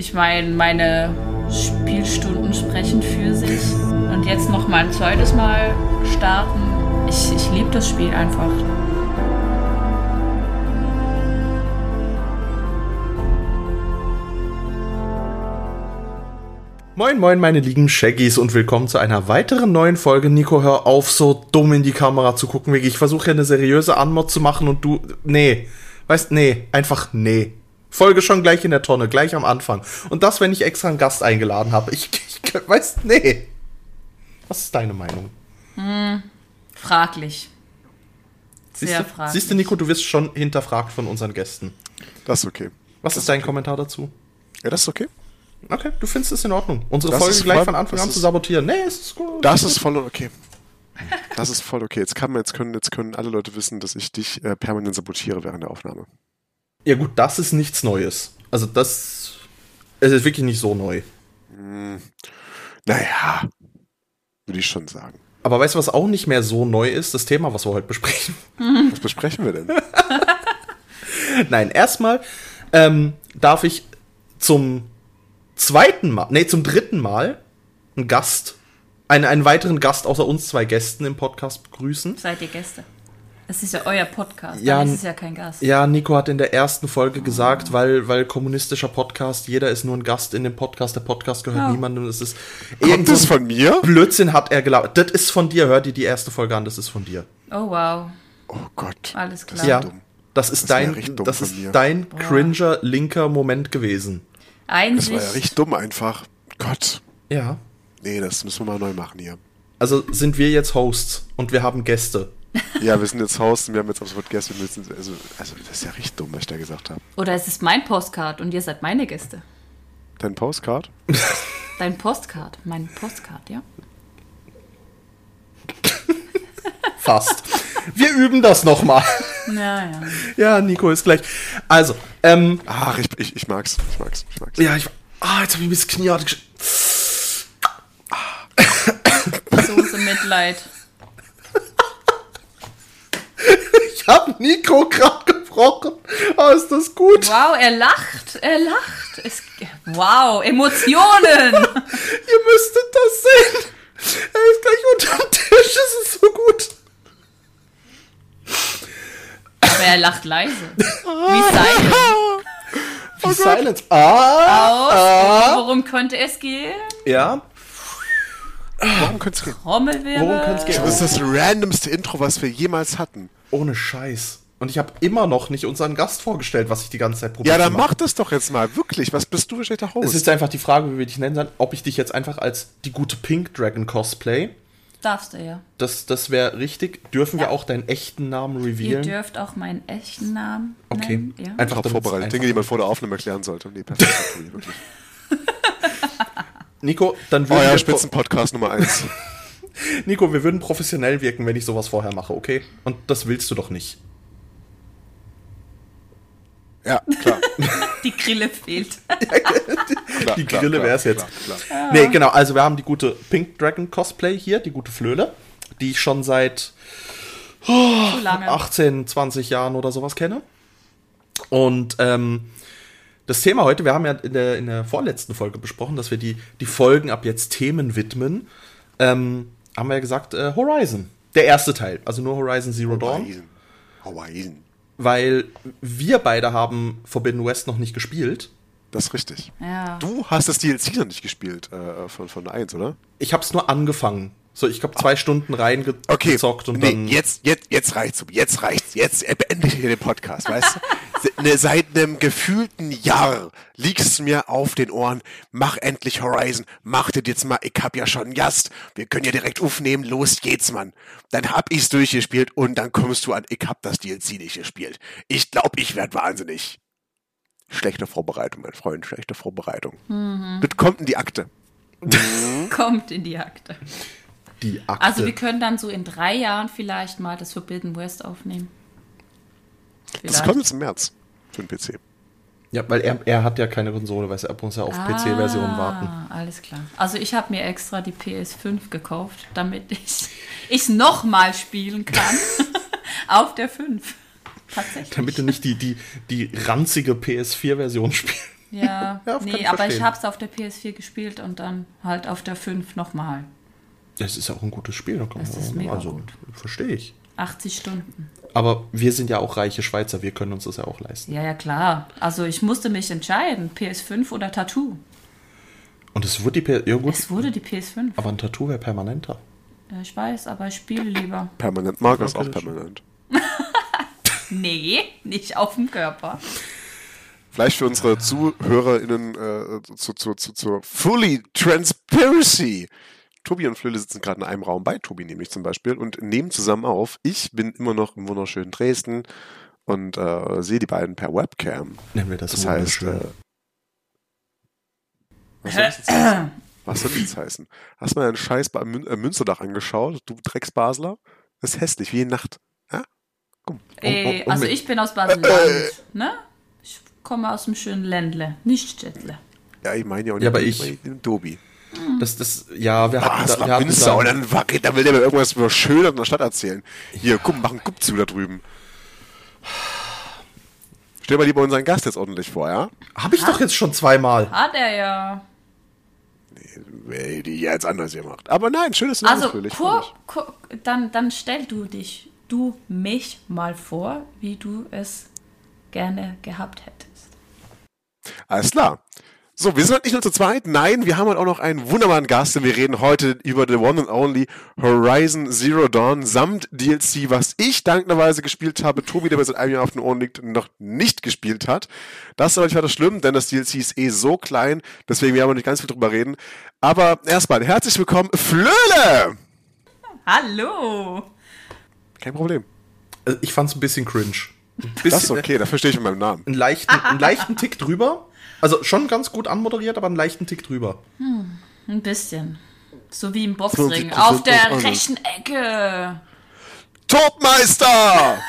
ich meine, meine Spielstunden sprechen für sich. Und jetzt noch mal ein zweites Mal starten. Ich, ich liebe das Spiel einfach. Moin, moin, meine lieben Shaggies und willkommen zu einer weiteren neuen Folge. Nico, hör auf, so dumm in die Kamera zu gucken. Ich versuche hier eine seriöse Anmod zu machen und du. Nee. Weißt, nee. Einfach nee. Folge schon gleich in der Tonne, gleich am Anfang. Und das, wenn ich extra einen Gast eingeladen habe. Ich, ich weiß, nee. Was ist deine Meinung? Hm, fraglich. Sehr siehst du, fraglich. Siehst du, Nico, du wirst schon hinterfragt von unseren Gästen. Das ist okay. Was das ist dein okay. Kommentar dazu? Ja, das ist okay. Okay, du findest es in Ordnung. Unsere das Folge gleich voll, von Anfang an zu sabotieren. Nee, es ist gut. Das ist voll okay. Das ist voll okay. Jetzt, kann man, jetzt, können, jetzt können alle Leute wissen, dass ich dich äh, permanent sabotiere während der Aufnahme. Ja, gut, das ist nichts Neues. Also, das es ist wirklich nicht so neu. Hm, naja, würde ich schon sagen. Aber weißt du, was auch nicht mehr so neu ist? Das Thema, was wir heute besprechen. Was besprechen wir denn? Nein, erstmal ähm, darf ich zum zweiten Mal, nee, zum dritten Mal einen Gast, einen, einen weiteren Gast außer uns zwei Gästen im Podcast begrüßen. Seid ihr Gäste? Das ist ja euer Podcast, ja, das ist ja kein Gast. Ja, Nico hat in der ersten Folge gesagt, weil, weil kommunistischer Podcast, jeder ist nur ein Gast in dem Podcast, der Podcast gehört oh. niemandem. Das ist Kommt das von mir? Blödsinn hat er gelabert. Das ist von dir, hör dir die erste Folge an, das ist von dir. Oh wow. Oh Gott. Alles klar. Ja, das ist das dein, das ist dein cringer linker Moment gewesen. Einsicht. Das war ja richtig dumm einfach. Gott. Ja. Nee, das müssen wir mal neu machen hier. Also sind wir jetzt Hosts und wir haben Gäste. Ja, wir sind jetzt Hosts und wir haben jetzt absolut Gäste. Müssen, also, also, das ist ja richtig dumm, was ich da gesagt habe. Oder es ist mein Postcard und ihr seid meine Gäste. Dein Postcard? Dein Postcard, mein Postcard, ja. Fast. Wir üben das nochmal. Ja, ja. Ja, Nico ist gleich. Also, ähm. Ach, ich, ich, ich mag's. Ich mag's. Ich mag's. Ja, ich. Ah, jetzt hab ich ein bisschen Knie So, so Mitleid. Ich hab Nico gerade gebrochen. Ah, ist das gut. Wow, er lacht. Er lacht. Es, wow, Emotionen. Ihr müsstet das sehen. Er ist gleich unterm Tisch. Es ist so gut. Aber er lacht leise. Wie Silence. Wie oh Silence. Ah, Aus. Ah. Worum könnte es gehen? Ja. Worum könnte es gehen? Trommelwirbel. Worum könnte es gehen? Das ist das randomste Intro, was wir jemals hatten. Ohne Scheiß. Und ich habe immer noch nicht unseren Gast vorgestellt, was ich die ganze Zeit probiere. Ja, dann mach das doch jetzt mal. Wirklich. Was bist du für schlechter Host? Es ist einfach die Frage, wie wir dich nennen sollen, ob ich dich jetzt einfach als die gute Pink Dragon Cosplay Darfst du ja. Das, das wäre richtig. Dürfen ja. wir auch deinen echten Namen revealen? Ihr dürft auch meinen echten Namen. Okay. Nennen, ja. Einfach vorbereitet. Dinge, die man vor der Aufnahme erklären sollte. Nee, perfekt. wirklich. Nico, dann würden oh ja, Spitzenpodcast Nummer 1. Nico, wir würden professionell wirken, wenn ich sowas vorher mache, okay? Und das willst du doch nicht. Ja, klar. die Grille fehlt. die, klar, die Grille wäre es jetzt. Klar, klar. Nee, genau. Also wir haben die gute Pink Dragon Cosplay hier, die gute Flöhle, die ich schon seit oh, 18, 20 Jahren oder sowas kenne. Und ähm, das Thema heute, wir haben ja in der, in der vorletzten Folge besprochen, dass wir die, die Folgen ab jetzt Themen widmen. Ähm, haben wir ja gesagt, äh, Horizon. Der erste Teil, also nur Horizon Zero Dawn. Horizon. Horizon weil wir beide haben Forbidden West noch nicht gespielt. Das ist richtig. Ja. Du hast das DLC noch nicht gespielt äh, von, von 1, oder? Ich habe es nur angefangen. So, ich habe zwei Ach. Stunden reingezockt okay. und nee, dann. Jetzt, jetzt, jetzt reicht's. Jetzt reicht's. Jetzt beende ich hier den Podcast, weißt du? Ne, seit einem gefühlten Jahr liegst du mir auf den Ohren. Mach endlich Horizon. Mach das jetzt mal. Ich hab ja schon Gast. Wir können ja direkt aufnehmen. Los geht's, Mann. Dann hab ich's durchgespielt und dann kommst du an. Ich hab das DLC nicht gespielt. Ich glaub, ich werd wahnsinnig. Schlechte Vorbereitung, mein Freund. Schlechte Vorbereitung. Mhm. Das kommt in die Akte. kommt in die Akte. Die Akte. Also wir können dann so in drei Jahren vielleicht mal das Forbidden West aufnehmen. Vielleicht. Das kommt jetzt im März für den PC. Ja, weil er, er hat ja keine Konsole, weil er muss ja auf ah, PC-Version warten. Alles klar. Also ich habe mir extra die PS5 gekauft, damit ich es nochmal spielen kann. auf der 5. Tatsächlich. Damit du nicht die, die, die ranzige PS4-Version spielst. Ja, ja nee, aber ich habe es auf der PS4 gespielt und dann halt auf der 5 nochmal. Das ist auch ein gutes Spiel. Da das ist mega also, gut. Verstehe ich. 80 Stunden. Aber wir sind ja auch reiche Schweizer, wir können uns das ja auch leisten. Ja, ja, klar. Also ich musste mich entscheiden, PS5 oder Tattoo. Und es wurde die PS5. Ja, es wurde die PS5. Aber ein Tattoo wäre permanenter. Ja, ich weiß, aber ich spiele lieber. Permanent mag es auch permanent. nee, nicht auf dem Körper. Vielleicht für unsere ZuhörerInnen äh, zu, zu, zu, zur Fully Transparency. Tobi und Flöle sitzen gerade in einem Raum bei Tobi nämlich zum Beispiel und nehmen zusammen auf. Ich bin immer noch im wunderschönen Dresden und äh, sehe die beiden per Webcam. Nennen wir das, das heißt, äh, was soll das jetzt heißen? Was soll das heißen? Hast du mal einen Scheiß bei Mün äh, Münsterdach angeschaut, du Drecksbasler? Das ist hässlich, wie in Nacht. Ja? Komm, um, um, um, also ich bin aus Basel, äh, äh, ne? Ich komme aus dem schönen Ländle, nicht Städtle. Ja, ich meine ja auch nicht, ja, aber ich, den Tobi. Das, das, ja, wir hatten, da, wir hatten da, und dann, dann will der mir irgendwas über Schöner in der Stadt erzählen. Hier, guck, mach einen Guck zu da drüben. Stell mal lieber unseren Gast jetzt ordentlich vor, ja? Hab ich ha? doch jetzt schon zweimal. Hat er ja. Nee, die jetzt anders gemacht. Aber nein, schönes Name Also, kur, kur, dann, dann stell du dich, du mich mal vor, wie du es gerne gehabt hättest. Alles klar. So, wir sind halt nicht nur zu zweit. Nein, wir haben halt auch noch einen wunderbaren Gast, denn wir reden heute über The One and Only Horizon Zero Dawn samt DLC, was ich dankbarerweise gespielt habe. Tobi, der mir seit einem Jahr auf den Ohren liegt, noch nicht gespielt hat. Das ist aber nicht weiter schlimm, denn das DLC ist eh so klein, deswegen werden wir nicht ganz viel drüber reden. Aber erstmal, herzlich willkommen, Flöle! Hallo! Kein Problem. Also ich fand's ein bisschen cringe. Ein bisschen, das ist okay, da verstehe ich mit meinem Namen. Einen leichten, einen leichten Tick drüber, also schon ganz gut anmoderiert, aber einen leichten Tick drüber. Hm, ein bisschen. So wie im Boxring. Auf der rechten Ecke. Topmeister!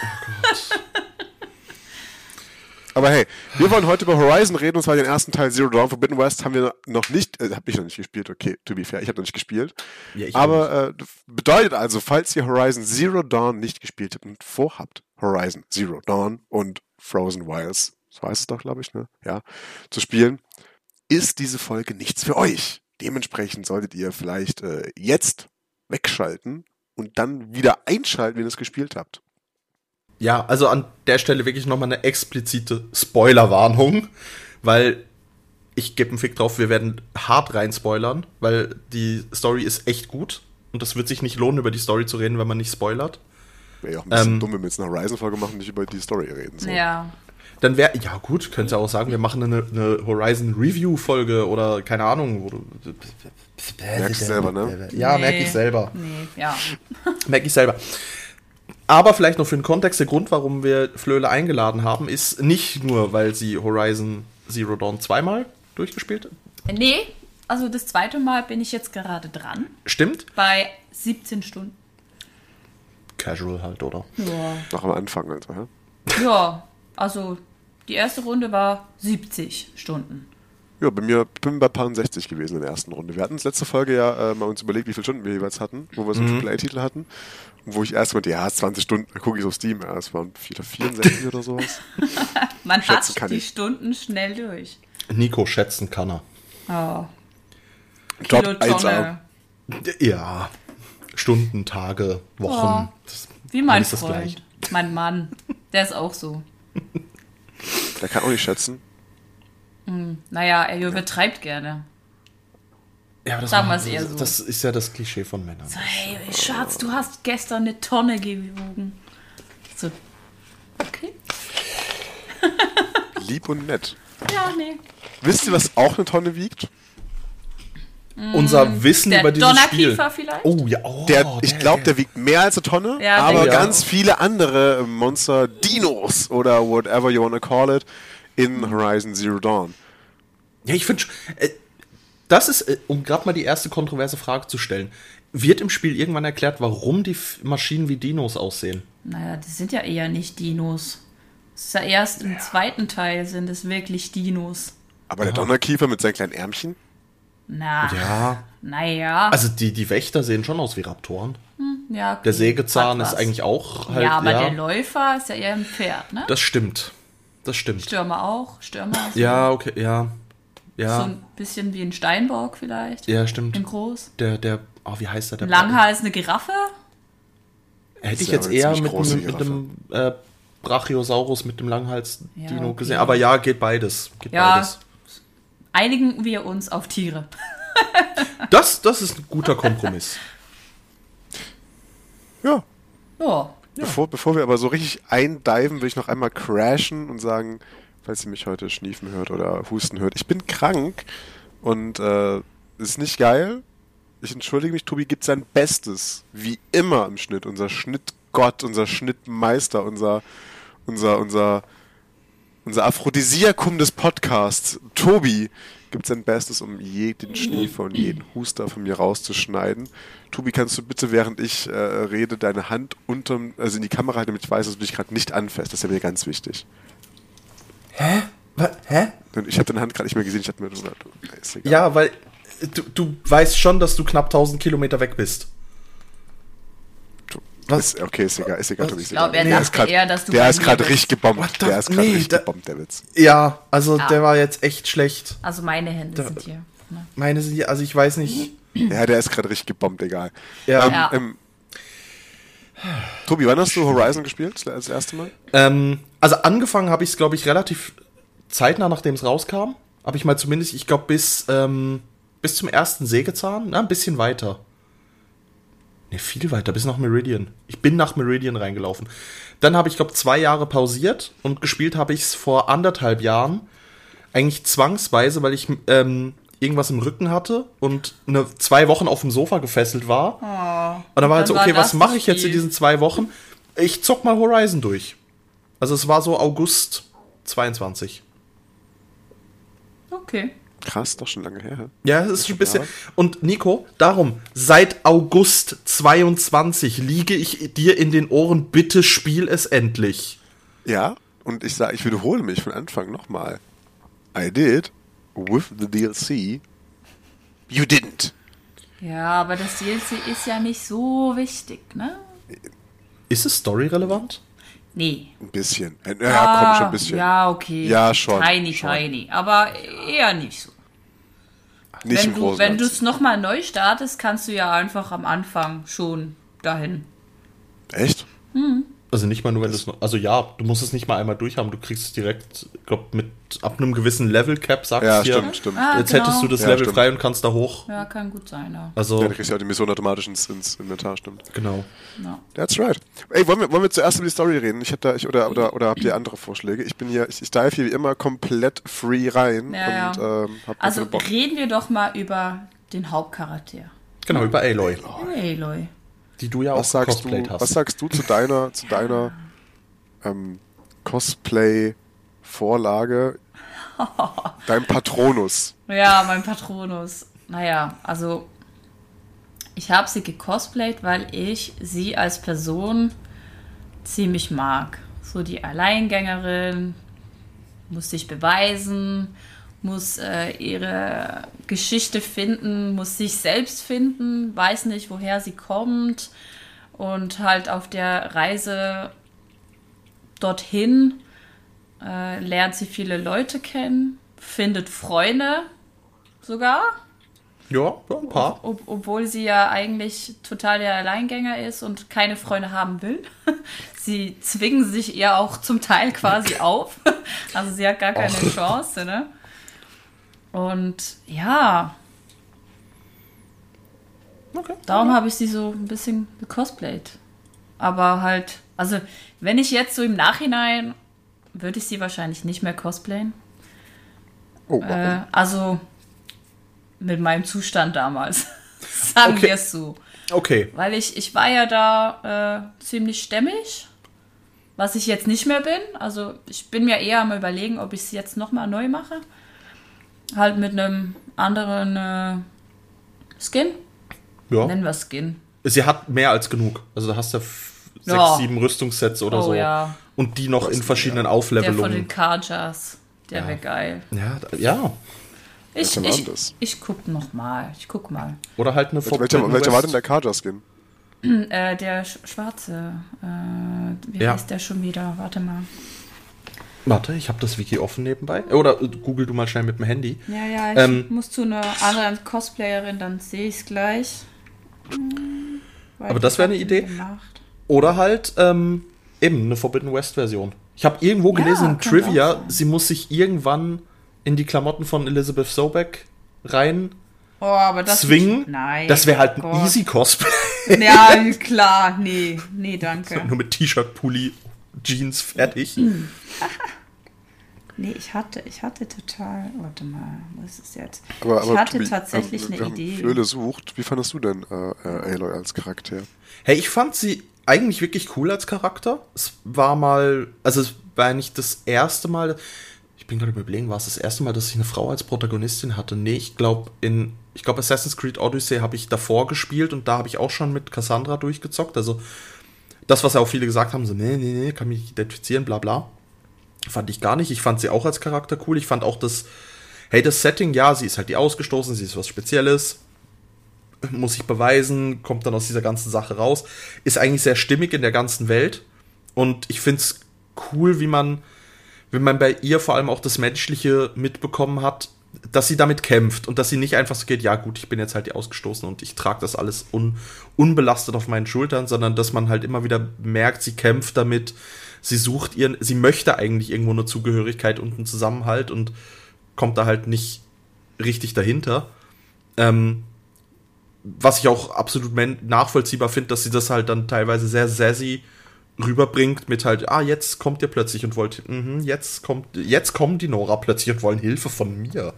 Oh. Aber hey, wir wollen heute über Horizon reden, und zwar den ersten Teil Zero Dawn Forbidden West haben wir noch nicht, äh, habe ich noch nicht gespielt, okay, to be fair, ich habe noch nicht gespielt. Ja, Aber äh, bedeutet also, falls ihr Horizon Zero Dawn nicht gespielt habt und vorhabt, Horizon Zero Dawn und Frozen Wilds so heißt es doch, glaube ich, ne? Ja, zu spielen, ist diese Folge nichts für euch. Dementsprechend solltet ihr vielleicht äh, jetzt wegschalten und dann wieder einschalten, wenn ihr es gespielt habt. Ja, also an der Stelle wirklich nochmal eine explizite Spoilerwarnung, weil ich gebe einen Fick drauf, wir werden hart rein spoilern, weil die Story ist echt gut und das wird sich nicht lohnen, über die Story zu reden, wenn man nicht spoilert. Wäre ja auch ein bisschen ähm, dumm, wenn wir jetzt eine Horizon-Folge machen und nicht über die Story reden. So. Ja, dann wäre, ja gut, könnt ihr auch sagen, wir machen eine, eine Horizon Review Folge oder keine Ahnung. Merkst du selber, ne? Ja, nee, merke ich selber. Nee, ja. merke ich selber. Aber vielleicht noch für den Kontext, der Grund, warum wir Flöle eingeladen haben, ist nicht nur, weil sie Horizon Zero Dawn zweimal durchgespielt hat. Nee, also das zweite Mal bin ich jetzt gerade dran. Stimmt. Bei 17 Stunden. Casual halt, oder? Ja. Noch am Anfang, also, hä? Ja, also die erste Runde war 70 Stunden. Ja, bei mir bin bei paar 60 gewesen in der ersten Runde. Wir hatten uns letzte Folge ja äh, mal uns überlegt, wie viele Stunden wir jeweils hatten, wo wir so einen mhm. AAA-Titel hatten. Und wo ich erst mal, ja, 20 Stunden, dann gucke ich auf Steam, ja, es waren 64 oder sowas. Man schätzen hat die ich. Stunden schnell durch. Nico schätzen kann er. Oh. Top 1A. Ja, Stunden, Tage, Wochen. Oh. Wie mein Freund, mein Mann. Der ist auch so. Der kann auch nicht schätzen. Hm, naja, er übertreibt ja. gerne. Ja, das, Sagen wir es eher so. das ist ja das Klischee von Männern. So, hey, Schatz, du hast gestern eine Tonne gewogen. So, okay. Lieb und nett. Ja, nee. Wisst ihr, was auch eine Tonne wiegt? Unser mm, Wissen der über dieses Spiel. vielleicht? Oh ja, oh, der, ich glaube, der wiegt mehr als eine Tonne, ja, aber ganz viele andere Monster, Dinos oder whatever you wanna call it, in Horizon Zero Dawn. Ja, ich finde, äh, das ist, äh, um gerade mal die erste kontroverse Frage zu stellen, wird im Spiel irgendwann erklärt, warum die Maschinen wie Dinos aussehen? Naja, die sind ja eher nicht Dinos. Es ist ja erst im zweiten Teil sind es wirklich Dinos. Aber der Donnerkiefer mit seinen kleinen Ärmchen? Na. Ja. Naja. Also die, die Wächter sehen schon aus wie Raptoren. Hm, ja, okay. Der Sägezahn ist eigentlich auch halt. Ja, aber ja. der Läufer ist ja eher ein Pferd, ne? Das stimmt. das stimmt. Stürmer auch. Stürmer. So ja, okay, ja. Ja. So ein bisschen wie ein Steinbock vielleicht. Ja, stimmt. In groß. Der, der, oh, wie heißt der? der Langhals eine Giraffe? Hätte ich jetzt eher mit, mit, mit dem äh, Brachiosaurus, mit dem Langhals-Dino ja, okay. gesehen. Aber ja, geht beides. Geht ja, beides. Einigen wir uns auf Tiere. das, das ist ein guter Kompromiss. ja. Ja. Bevor, bevor wir aber so richtig eindiven, will ich noch einmal crashen und sagen, falls ihr mich heute schniefen hört oder husten hört, ich bin krank und äh, ist nicht geil. Ich entschuldige mich, Tobi gibt sein Bestes, wie immer im Schnitt. Unser Schnittgott, unser Schnittmeister, unser, unser, unser, unser Aphrodisiakum des Podcasts. Tobi gibt sein Bestes, um jeden Schniefer und jeden Huster von mir rauszuschneiden. Tobi, kannst du bitte, während ich äh, rede, deine Hand unterm, also in die Kamera halten, damit ich weiß, dass du dich gerade nicht anfasst. Das ist ja mir ganz wichtig. Hä? Was? Hä? Ich habe deine Hand gerade nicht mehr gesehen. Ich hatte mir so, ja, weil du, du weißt schon, dass du knapp 1000 Kilometer weg bist. Was? Ist, okay, ist egal, ist egal, Tobi. Ich glaube, er nee, dachte grad, eher, dass du Der ist gerade richtig gebombt. Der ist gerade nee, richtig gebombt, der Witz. Ja, also ja. der war jetzt echt schlecht. Also meine Hände da, sind hier. Ne? Meine sind hier, also ich weiß nicht. Ja, der ist gerade richtig gebombt, egal. Ja. Ähm, ja. Ähm, Tobi, wann hast du Horizon gespielt, das erste Mal? Ähm, also angefangen habe ich es, glaube ich, relativ zeitnah, nachdem es rauskam. Habe ich mal zumindest, ich glaube, bis, ähm, bis zum ersten Sägezahn, na, ein bisschen weiter. Ne, viel weiter, bis nach Meridian. Ich bin nach Meridian reingelaufen. Dann habe ich, glaube zwei Jahre pausiert und gespielt habe ich es vor anderthalb Jahren. Eigentlich zwangsweise, weil ich ähm, irgendwas im Rücken hatte und eine, zwei Wochen auf dem Sofa gefesselt war. Oh, und dann war halt so, okay, was mache ich jetzt in diesen zwei Wochen? Ich zock mal Horizon durch. Also es war so August 22. Okay. Krass, doch schon lange her. Ja, es ist schon ein bisschen. Und Nico, darum, seit August 22 liege ich dir in den Ohren, bitte spiel es endlich. Ja, und ich sage, ich wiederhole mich von Anfang nochmal. I did with the DLC. You didn't. Ja, aber das DLC ist ja nicht so wichtig, ne? Ist es storyrelevant? Nee. Ein bisschen. Ja, ja komm schon ein bisschen. Ja, okay. Ja, schon. Tiny, schon. tiny. Aber eher nicht so. Nicht wenn du wenn du es nochmal neu startest, kannst du ja einfach am Anfang schon dahin. Echt? Mhm. Also nicht mal nur, wenn du es noch. Also ja, du musst es nicht mal einmal durchhaben. Du kriegst es direkt, glaub, mit ab einem gewissen Level Cap, sagst ja, dir. Stimmt, stimmt. Ah, jetzt genau. hättest du das ja, Level stimmt. frei und kannst da hoch. Ja, kann gut sein, ja. Also, ja, du kriegst ja auch die Mission automatisch ins, ins Inventar, stimmt. Genau. No. That's right. Ey, wollen wir, wollen wir zuerst über die Story reden? Ich hab da, ich, oder, oder, oder habt ihr andere Vorschläge? Ich bin hier, ich, ich dive hier wie immer komplett free rein. Ja, und, ja. Ähm, hab also reden wir doch mal über den Hauptcharakter. Genau, über Aloy. Aloy. Aloy. Die du ja was auch sagst du, hast. Was sagst du zu deiner, zu deiner ähm, Cosplay-Vorlage. Dein Patronus. Ja, mein Patronus. Naja, also ich habe sie gecosplayt, weil ich sie als Person ziemlich mag. So die Alleingängerin, muss sich beweisen, muss äh, ihre Geschichte finden, muss sich selbst finden, weiß nicht, woher sie kommt und halt auf der Reise dorthin äh, lernt sie viele Leute kennen, findet Freunde sogar. Ja, ein paar. Ob, obwohl sie ja eigentlich total der Alleingänger ist und keine Freunde haben will. sie zwingen sich ihr auch zum Teil quasi auf. Also sie hat gar keine Och. Chance, ne? Und ja. Okay. Darum habe ich sie so ein bisschen gecosplayt. Aber halt, also wenn ich jetzt so im Nachhinein, würde ich sie wahrscheinlich nicht mehr cosplayen. Oh, äh, also mit meinem Zustand damals. Sagen okay. wir es so. Okay. Weil ich, ich war ja da äh, ziemlich stämmig, was ich jetzt nicht mehr bin. Also ich bin mir eher am überlegen, ob ich es jetzt nochmal neu mache. Halt mit einem anderen äh, Skin. Ja. Nennen wir Skin. Sie hat mehr als genug. Also da hast du sechs, ja. sieben Rüstungssets oder oh, so. Ja. Und die noch in verschiedenen Auflevelungen. Der von den Carjars. Der ja. wäre geil. Ja, ja. Ich, ich, ich guck noch mal. Ich guck mal. Oder halt eine Welcher, welcher war denn der Carjar-Skin? äh, der schwarze. Äh, wie ja. heißt der schon wieder? Warte mal. Warte, ich habe das Wiki offen nebenbei. Oder google du mal schnell mit dem Handy. Ja, ja, ich ähm, muss zu einer anderen Cosplayerin, dann sehe ich es gleich. Hm, aber das wäre eine Idee. Gemacht. Oder halt ähm, eben eine Forbidden West Version. Ich habe irgendwo gelesen ja, in Trivia, sie muss sich irgendwann in die Klamotten von Elizabeth Sobeck rein oh, aber das zwingen. Nein, das wäre halt ein Gott. easy Cosplay. Ja, klar, nee, nee, danke. So, nur mit T-Shirt, Pulli, Jeans fertig. nee, ich hatte, ich hatte total, warte mal, was ist jetzt? Aber, ich aber hatte Tobi, tatsächlich ähm, eine Idee. Flöle sucht, wie fandest du denn äh, äh, Aloy als Charakter? Hey, ich fand sie eigentlich wirklich cool als Charakter. Es war mal, also es war nicht das erste Mal, ich bin gerade überlegen, war es das erste Mal, dass ich eine Frau als Protagonistin hatte? Nee, ich glaube in, ich glaube Assassin's Creed Odyssey habe ich davor gespielt und da habe ich auch schon mit Cassandra durchgezockt. Also das, was ja auch viele gesagt haben, so, nee, nee, nee, kann mich identifizieren, bla bla. Fand ich gar nicht. Ich fand sie auch als Charakter cool. Ich fand auch das, hey, das Setting, ja, sie ist halt die ausgestoßen, sie ist was Spezielles muss sich beweisen, kommt dann aus dieser ganzen Sache raus. Ist eigentlich sehr stimmig in der ganzen Welt. Und ich finde es cool, wie man, wenn man bei ihr vor allem auch das Menschliche mitbekommen hat, dass sie damit kämpft und dass sie nicht einfach so geht, ja gut, ich bin jetzt halt die Ausgestoßene und ich trage das alles un, unbelastet auf meinen Schultern, sondern dass man halt immer wieder merkt, sie kämpft damit, sie sucht ihren, sie möchte eigentlich irgendwo eine Zugehörigkeit und einen Zusammenhalt und kommt da halt nicht richtig dahinter. Ähm, was ich auch absolut nachvollziehbar finde, dass sie das halt dann teilweise sehr sassy rüberbringt mit halt, ah, jetzt kommt ihr plötzlich und wollt, mh, jetzt kommt, jetzt kommen die Nora plötzlich und wollen Hilfe von mir.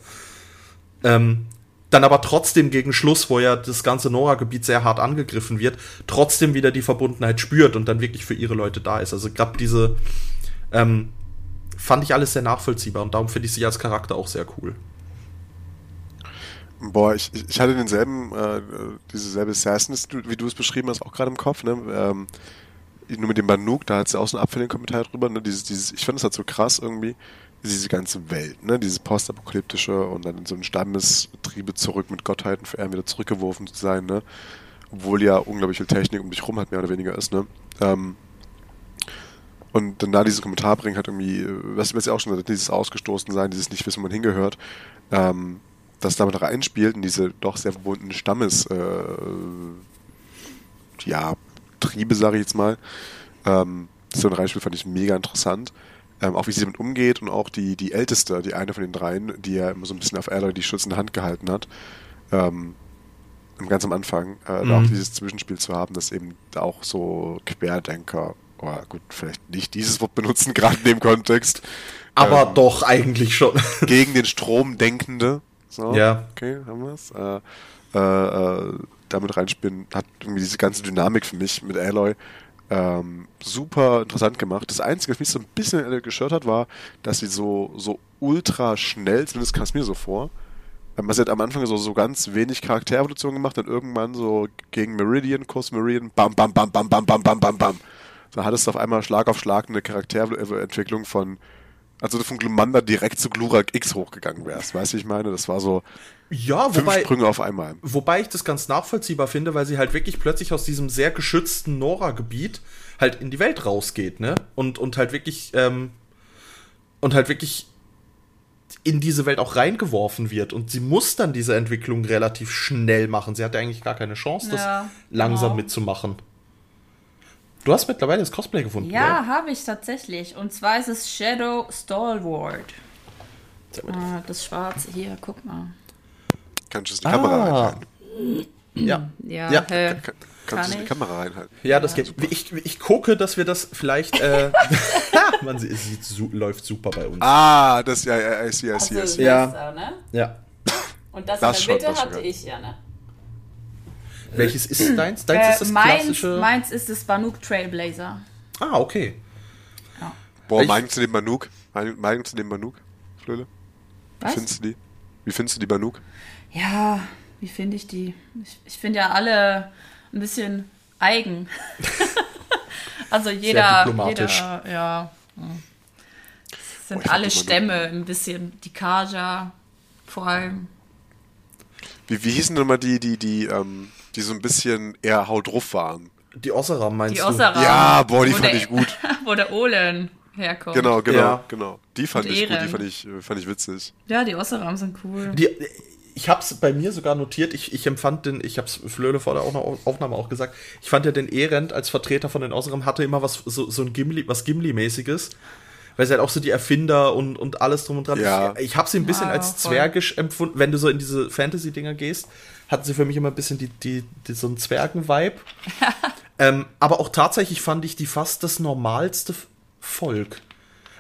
Ähm, dann aber trotzdem gegen Schluss, wo ja das ganze Nora-Gebiet sehr hart angegriffen wird, trotzdem wieder die Verbundenheit spürt und dann wirklich für ihre Leute da ist. Also gerade diese ähm, fand ich alles sehr nachvollziehbar und darum finde ich sie als Charakter auch sehr cool. Boah, ich, ich hatte denselben, äh, diese selbe Assassins, wie du es beschrieben hast, auch gerade im Kopf, ne? Ähm, nur mit dem Banuk, da hat sie auch so einen abfälligen Kommentar drüber, ne? Dieses, dieses, ich fand das halt so krass irgendwie, diese ganze Welt, ne? Dieses postapokalyptische und dann in so ein Stammestriebe zurück mit Gottheiten für wieder zurückgeworfen zu sein, ne? Obwohl ja unglaublich viel Technik um dich rum halt mehr oder weniger ist, ne? Ähm, und dann da diesen Kommentar bringen, hat irgendwie, was, was ja auch schon gesagt, dieses Ausgestoßensein, dieses nicht wissen, wo man hingehört, ähm, das damit reinspielt in diese doch sehr verbundenen Stammes, äh, ja, Triebe, sage ich jetzt mal. Ähm, so ein Reinspiel fand ich mega interessant. Ähm, auch wie sie damit umgeht und auch die, die Älteste, die eine von den dreien, die ja immer so ein bisschen auf Ella die schützende Hand gehalten hat, ähm, ganz am Anfang, äh, mhm. auch dieses Zwischenspiel zu haben, dass eben auch so Querdenker, oh, gut, vielleicht nicht dieses Wort benutzen, gerade in dem Kontext. Aber ähm, doch, eigentlich schon. gegen den Strom denkende, so, ja. Okay, haben wir es. Äh, äh, äh, damit reinspielen, hat irgendwie diese ganze Dynamik für mich mit Aloy ähm, super interessant gemacht. Das Einzige, was mich so ein bisschen gestört hat, war, dass sie so, so ultra schnell, zumindest kam es mir so vor, ähm, sie hat am Anfang so, so ganz wenig Charakterevolution gemacht und irgendwann so gegen Meridian, Kurs Meridian, bam, bam, bam, bam, bam, bam, bam, bam, bam. Da hattest du auf einmal Schlag auf Schlag eine Charakterentwicklung von also von Glumanda direkt zu Glurak X hochgegangen wärst. Weißt du, ich meine? Das war so ja, fünf wobei, Sprünge auf einmal. Wobei ich das ganz nachvollziehbar finde, weil sie halt wirklich plötzlich aus diesem sehr geschützten Nora-Gebiet halt in die Welt rausgeht, ne? Und, und halt wirklich, ähm, und halt wirklich in diese Welt auch reingeworfen wird. Und sie muss dann diese Entwicklung relativ schnell machen. Sie hatte eigentlich gar keine Chance, das ja, langsam genau. mitzumachen. Du hast mittlerweile das Cosplay gefunden. Ja, habe ich tatsächlich. Und zwar ist es Shadow Stalwart. Ah, das Schwarze hier, guck mal. Kannst du es in die ah. Kamera reinhalten? Ja. Ja, ja. Äh, kann, kannst du es in die Kamera reinhalten? Ja, das ja, geht. Ich, ich gucke, dass wir das vielleicht. Äh, man sieht, es läuft super bei uns. Ah, das, ja, ja, I see, I see, I see. Ja. ne? ja. Und das, das in der Mitte hatte ich ja, ne? Welches ist deins? Deins äh, ist das meins, klassische... Meins ist das Banuk Trailblazer. Ah, okay. Ja. Boah, Meinung zu dem Banuk? Meinung zu dem Banuk, Flöle? Wie Was? findest du die? Wie findest du die Banuk? Ja, wie finde ich die? Ich, ich finde ja alle ein bisschen eigen. also jeder, jeder, ja. Es sind Boah, alle Stämme ein bisschen. Die Kaja vor allem. Wie, wie hießen denn mal die, die, die, ähm, die so ein bisschen eher haut drauf waren. Die Osseram meinst die Osseram. du? Ja, boah, die wo fand der, ich gut. wo der Olen herkommt. Genau, genau, ja. genau. Die fand und ich Ehren. gut, die fand ich, fand ich witzig. Ja, die Osseram sind cool. Die, ich habe es bei mir sogar notiert, ich, ich empfand den, ich habe es Flöle vor der Aufnahme auch gesagt, ich fand ja den Ehrend als Vertreter von den Osseram hatte immer was, so, so ein Gimli, was Gimli-mäßiges weil sie halt auch so die Erfinder und, und alles drum und dran. Ja. Ich, ich habe sie ein bisschen ja, als voll. zwergisch empfunden. Wenn du so in diese Fantasy-Dinger gehst, hatten sie für mich immer ein bisschen die, die, die so einen Zwergen-Vibe. ähm, aber auch tatsächlich fand ich die fast das normalste Volk.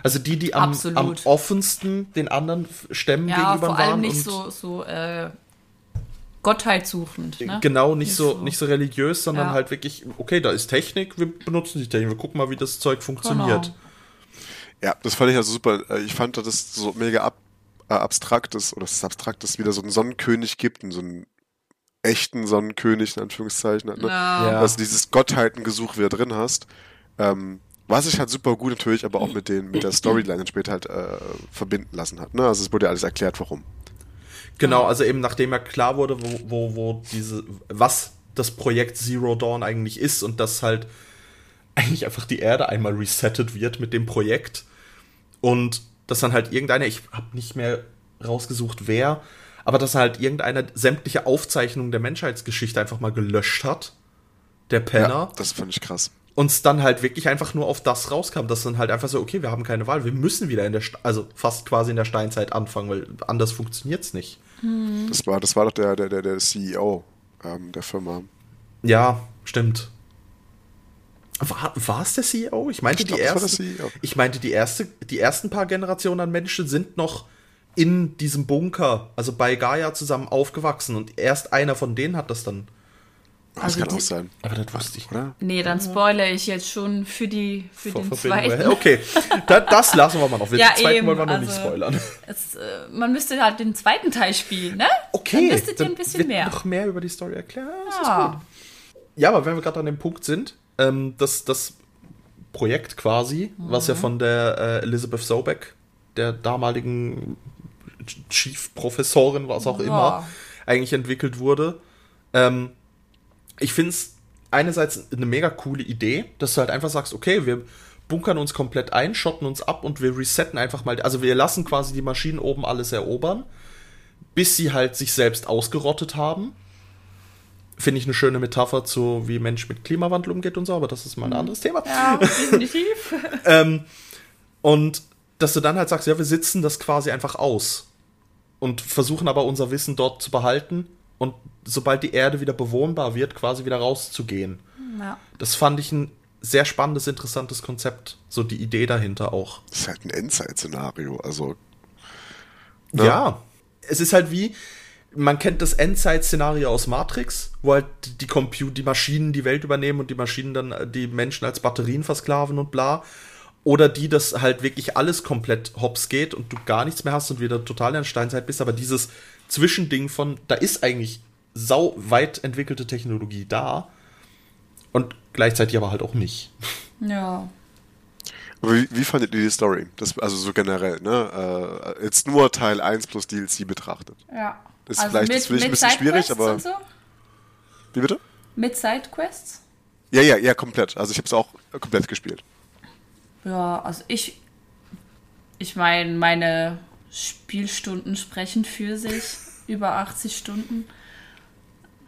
Also die, die am, am offensten den anderen Stämmen ja, gegenüber vor allem waren. nicht so, so äh, Gottheit suchend. Ne? Genau, nicht, nicht so, so, nicht so religiös, sondern ja. halt wirklich, okay, da ist Technik, wir benutzen die Technik, wir gucken mal, wie das Zeug funktioniert. Genau. Ja, das fand ich also super. Äh, ich fand, dass es so mega ab, äh, abstrakt ist, oder dass es abstrakt ist, wieder so einen Sonnenkönig gibt, so einen echten Sonnenkönig, in Anführungszeichen. Ne? Ja. Also dieses Gottheitengesuch wieder drin hast. Ähm, was sich halt super gut natürlich aber auch mit, den, mit der Storyline später halt äh, verbinden lassen hat. Ne? Also es wurde ja alles erklärt, warum. Genau, also eben nachdem ja klar wurde, wo, wo, wo diese, was das Projekt Zero Dawn eigentlich ist und dass halt eigentlich einfach die Erde einmal resettet wird mit dem Projekt und dass dann halt irgendeiner, ich habe nicht mehr rausgesucht, wer, aber dass halt irgendeiner sämtliche Aufzeichnungen der Menschheitsgeschichte einfach mal gelöscht hat. Der Penner. Ja, das fand ich krass. Und es dann halt wirklich einfach nur auf das rauskam, dass dann halt einfach so, okay, wir haben keine Wahl, wir müssen wieder in der, St also fast quasi in der Steinzeit anfangen, weil anders funktioniert es nicht. Hm. Das war, das war doch der, der, der, der CEO ähm, der Firma. Ja, stimmt. War, war es der CEO? Ich meinte, ich glaub, die erste, e ich meinte die erste, die ersten paar Generationen an Menschen sind noch in diesem Bunker, also bei Gaia zusammen aufgewachsen und erst einer von denen hat das dann. Das also kann die, auch sein. Aber das wusste ich, oder? Nee, dann spoilere ich jetzt schon für die für Vor den zweiten. Okay, das, das, lassen wir mal noch. Den ja, zweiten eben, wollen wir noch also, nicht spoilern. Es, äh, man müsste halt den zweiten Teil spielen, ne? Okay. Dann müsstet ihr ein bisschen mehr. noch mehr über die Story erklären. Ja. ja, aber wenn wir gerade an dem Punkt sind, ähm, das, das Projekt quasi, mhm. was ja von der äh, Elizabeth Sobeck, der damaligen Chief-Professorin, was auch ja. immer, eigentlich entwickelt wurde. Ähm, ich finde es einerseits eine mega coole Idee, dass du halt einfach sagst, okay, wir bunkern uns komplett ein, schotten uns ab und wir resetten einfach mal, also wir lassen quasi die Maschinen oben alles erobern, bis sie halt sich selbst ausgerottet haben finde ich eine schöne Metapher zu, wie Mensch mit Klimawandel umgeht und so, aber das ist mal ein mhm. anderes Thema. Ja, definitiv. ähm, und dass du dann halt sagst, ja, wir sitzen das quasi einfach aus und versuchen aber unser Wissen dort zu behalten und sobald die Erde wieder bewohnbar wird, quasi wieder rauszugehen. Ja. Das fand ich ein sehr spannendes, interessantes Konzept, so die Idee dahinter auch. Das ist halt ein Endzeit-Szenario, also. Ne? Ja, es ist halt wie, man kennt das Endzeit-Szenario aus Matrix, wo halt die Computer, die Maschinen die Welt übernehmen und die Maschinen dann äh, die Menschen als Batterien versklaven und bla. Oder die, dass halt wirklich alles komplett hops geht und du gar nichts mehr hast und wieder total in der Steinzeit bist, aber dieses Zwischending von, da ist eigentlich sau weit entwickelte Technologie da und gleichzeitig aber halt auch nicht. Ja. Aber wie, wie fandet ihr die Story? Das, also so generell, ne? Äh, jetzt nur Teil 1 plus DLC betrachtet. Ja. Das ist also vielleicht mit, mit ein bisschen schwierig, aber. So? Wie bitte? Mit Sidequests? Ja, ja, ja, komplett. Also ich habe es auch komplett gespielt. Ja, also ich. Ich meine, meine Spielstunden sprechen für sich. über 80 Stunden.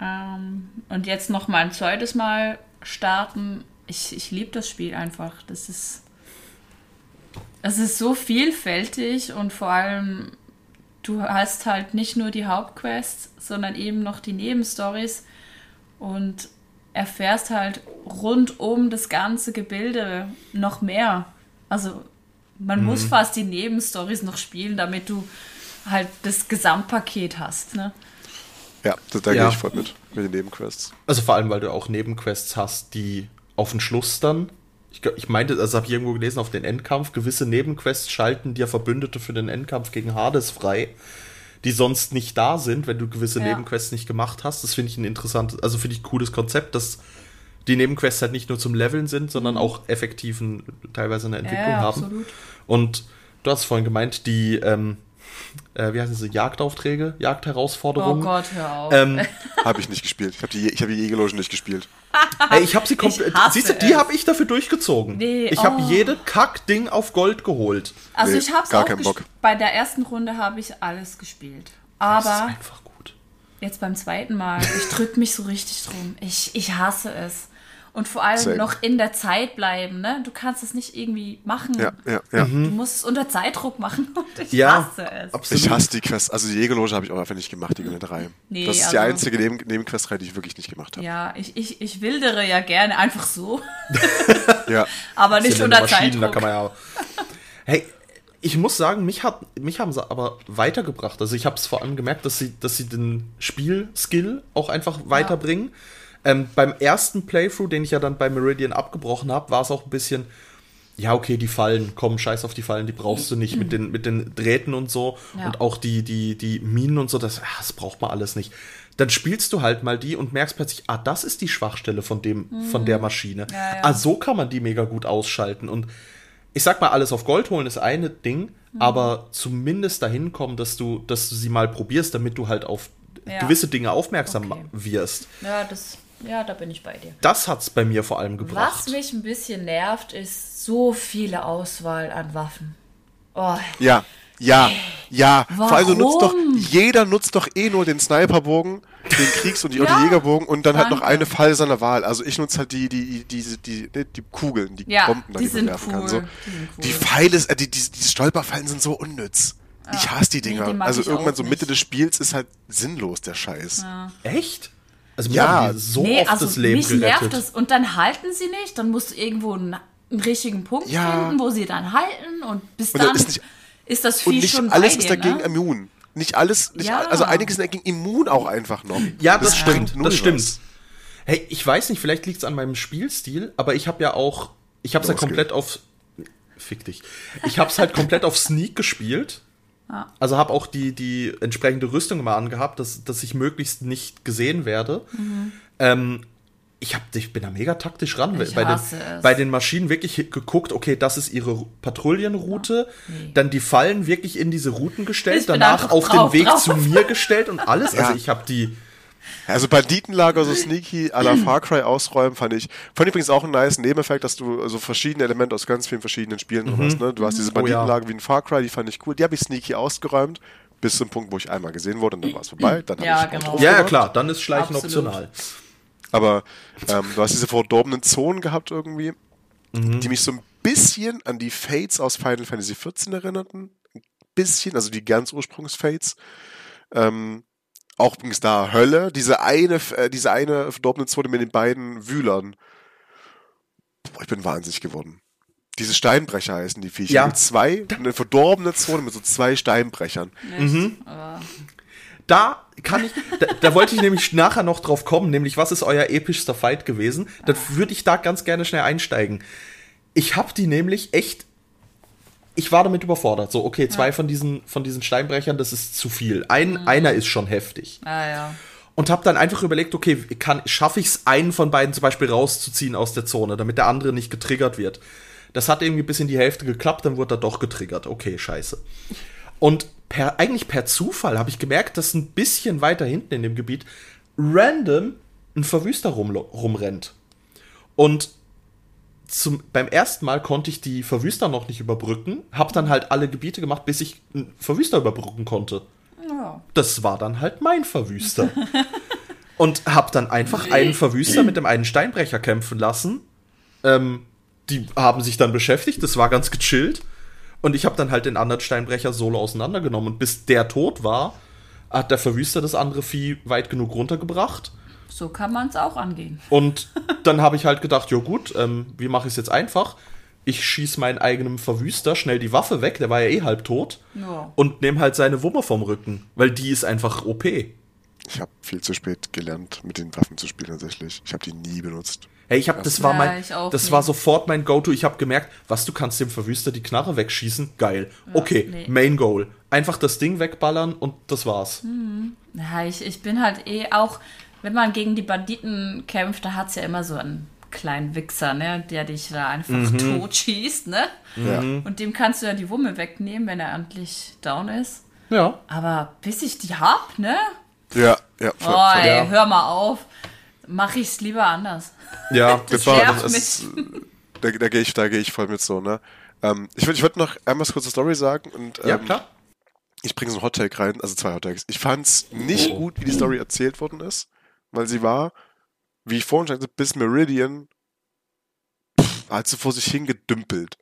Ähm, und jetzt noch mal ein zweites Mal starten. Ich, ich liebe das Spiel einfach. Das ist. Es ist so vielfältig und vor allem du hast halt nicht nur die Hauptquests, sondern eben noch die Nebenstories und erfährst halt rund um das ganze Gebilde noch mehr. Also man mhm. muss fast die Nebenstories noch spielen, damit du halt das Gesamtpaket hast, ne? Ja, da, da ja. gehe ich voll mit, mit den Nebenquests. Also vor allem, weil du auch Nebenquests hast, die auf den Schluss dann ich, ich meinte, also habe ich irgendwo gelesen, auf den Endkampf, gewisse Nebenquests schalten dir Verbündete für den Endkampf gegen Hades frei, die sonst nicht da sind, wenn du gewisse ja. Nebenquests nicht gemacht hast. Das finde ich ein interessantes, also finde ich ein cooles Konzept, dass die Nebenquests halt nicht nur zum Leveln sind, sondern mhm. auch effektiven, teilweise eine Entwicklung ja, haben. Absolut. Und du hast vorhin gemeint, die, ähm, äh, wie heißen sie, Jagdaufträge, Jagdherausforderungen. Oh Gott, hör auf. Ähm, habe ich nicht gespielt. Ich habe die, ich hab die Egeloge nicht gespielt. Ey, ich habe sie komplett. Siehst du, die habe ich dafür durchgezogen. Nee, ich habe oh. jede Kack-Ding auf Gold geholt. Also nee, ich habe es auch Bock. Bei der ersten Runde habe ich alles gespielt. Aber das ist einfach gut. Jetzt beim zweiten Mal, ich drücke mich so richtig drum. Ich, ich hasse es und vor allem Same. noch in der Zeit bleiben. Ne? Du kannst es nicht irgendwie machen. Ja, ja, ja. Du mhm. musst es unter Zeitdruck machen und ich ja, hasse es. Absolut. Ich hasse die Quest. Also die Jägerloge habe ich auch einfach nicht gemacht, die Grüne 3. Nee, das ist also, die einzige Neben Nebenquestreihe, die ich wirklich nicht gemacht habe. Ja, ich, ich, ich wildere ja gerne einfach so. ja. Aber nicht unter Zeitdruck. Da kann man ja hey, ich muss sagen, mich, hat, mich haben sie aber weitergebracht. Also ich habe es vor allem gemerkt, dass sie, dass sie den Spielskill auch einfach weiterbringen. Ja. Ähm, beim ersten Playthrough, den ich ja dann bei Meridian abgebrochen habe, war es auch ein bisschen, ja, okay, die Fallen, komm, scheiß auf die Fallen, die brauchst du nicht mit den, mit den Drähten und so. Ja. Und auch die, die, die Minen und so, das, das braucht man alles nicht. Dann spielst du halt mal die und merkst plötzlich, ah, das ist die Schwachstelle von dem, mhm. von der Maschine. Ja, ja. Ah, so kann man die mega gut ausschalten. Und ich sag mal, alles auf Gold holen ist eine Ding, mhm. aber zumindest dahin kommen, dass du, dass du sie mal probierst, damit du halt auf gewisse Dinge aufmerksam okay. wirst. Ja, das ja, da bin ich bei dir. Das hat es bei mir vor allem gebracht. Was mich ein bisschen nervt, ist so viele Auswahl an Waffen. Oh. Ja, ja, ja. Warum? Vor allem du nutzt doch, jeder nutzt doch eh nur den Sniperbogen, den Kriegs- und die, ja, die Jägerbogen und dann danke. halt noch eine Falle seiner Wahl. Also ich nutze halt die, die, die, die, die, die, die Kugeln, die ja, Bomben, die, die man werfen cool. kann. So. Die, cool. die Pfeile, äh, die, die, diese Stolperfallen sind so unnütz. Ich hasse die Dinger. Nee, also irgendwann so Mitte des Spiels ist halt sinnlos der Scheiß. Ja. Echt? Also ja, so nee, oft also das Leben mich gerettet. nervt das. Und dann halten sie nicht, dann musst du irgendwo einen, einen richtigen Punkt ja. finden, wo sie dann halten und bis und dann, dann ist, nicht, ist, das Vieh und nicht schon alles ist dagegen ne? immun. Nicht alles, nicht ja. also einiges sind dagegen immun auch einfach noch. Ja, das, das stimmt, das stimmt. Was. Hey, ich weiß nicht, vielleicht liegt es an meinem Spielstil, aber ich habe ja auch, ich habe es ja komplett auf, fick dich, ich habe es halt komplett auf Sneak gespielt ja. Also habe auch die, die entsprechende Rüstung immer angehabt, dass, dass ich möglichst nicht gesehen werde. Mhm. Ähm, ich, hab, ich bin da mega taktisch ran. Ich bei, den, bei den Maschinen wirklich geguckt, okay, das ist ihre Patrouillenroute. Ja. Nee. Dann die Fallen wirklich in diese Routen gestellt, danach auf drauf, den Weg drauf. zu mir gestellt und alles. Ja. Also ich habe die also Banditenlager so sneaky à la Far Cry ausräumen, fand ich. Fand übrigens auch einen nice Nebeneffekt, dass du so verschiedene Elemente aus ganz vielen verschiedenen Spielen mhm. hast. Ne? Du hast diese Banditenlager oh, ja. wie in Far Cry, die fand ich cool. Die habe ich sneaky ausgeräumt, bis zum Punkt, wo ich einmal gesehen wurde und dann war es vorbei. Dann ja, ich genau. ja, ja, klar, dann ist Schleichen Absolut. optional. Aber ähm, du hast diese verdorbenen Zonen gehabt irgendwie, mhm. die mich so ein bisschen an die Fates aus Final Fantasy XIV erinnerten. Ein bisschen, also die ganz Ursprungs-Fates. Ähm, auch übrigens da Hölle, diese eine, äh, diese eine verdorbene Zone mit den beiden Wühlern. Boah, ich bin wahnsinnig geworden. Diese Steinbrecher heißen die Viecher. Ja. Zwei, eine verdorbene Zone mit so zwei Steinbrechern. Mhm. Da kann ich, da, da, wollte ich nämlich nachher noch drauf kommen, nämlich was ist euer epischster Fight gewesen? Dann würde ich da ganz gerne schnell einsteigen. Ich habe die nämlich echt ich war damit überfordert. So, okay, zwei ja. von diesen von diesen Steinbrechern, das ist zu viel. Ein mhm. einer ist schon heftig. Ah, ja. Und habe dann einfach überlegt, okay, kann schaffe ich es, einen von beiden zum Beispiel rauszuziehen aus der Zone, damit der andere nicht getriggert wird. Das hat irgendwie bis in die Hälfte geklappt, dann wurde er doch getriggert. Okay, scheiße. Und per, eigentlich per Zufall habe ich gemerkt, dass ein bisschen weiter hinten in dem Gebiet random ein Verwüster rum, rumrennt. Und zum, beim ersten Mal konnte ich die Verwüster noch nicht überbrücken, hab dann halt alle Gebiete gemacht, bis ich einen Verwüster überbrücken konnte. Ja. Das war dann halt mein Verwüster. und hab dann einfach einen Verwüster mit dem einen Steinbrecher kämpfen lassen. Ähm, die haben sich dann beschäftigt, das war ganz gechillt. Und ich habe dann halt den anderen Steinbrecher solo auseinandergenommen. Und bis der tot war, hat der Verwüster das andere Vieh weit genug runtergebracht. So kann man es auch angehen. Und dann habe ich halt gedacht, ja gut, ähm, wie mache ich es jetzt einfach? Ich schieße meinen eigenen Verwüster schnell die Waffe weg, der war ja eh halb tot. Ja. Und nehme halt seine Wumme vom Rücken, weil die ist einfach OP. Ich habe viel zu spät gelernt, mit den Waffen zu spielen tatsächlich. Ich habe die nie benutzt. Hey, ich habe, das war mein, das nie. war sofort mein Go-To. Ich habe gemerkt, was du kannst dem Verwüster die Knarre wegschießen, geil. Ja, okay, nee. Main Goal. Einfach das Ding wegballern und das war's. Mhm. Ja, ich, ich bin halt eh auch, wenn man gegen die Banditen kämpft, da hat es ja immer so einen kleinen Wichser, ne, der dich da einfach mhm. totschießt, ne? Ja. Und dem kannst du ja die Wumme wegnehmen, wenn er endlich down ist. Ja. Aber bis ich die hab, ne? Ja, ja. Voll, oh, ey, ja. hör mal auf. mache ich es lieber anders. Ja, das, das war das, ist, da, da gehe ich, da gehe ich voll mit so, ne? Ähm, ich würde ich würd noch einmal kurz eine Story sagen und ähm, ja, klar. ich bringe so ein Hot Take rein, also zwei Hot Takes. Ich fand's nicht oh. gut, wie die Story erzählt worden ist, weil sie war, wie ich vorhin sagte, bis Meridian pff, halt so vor sich hingedümpelt.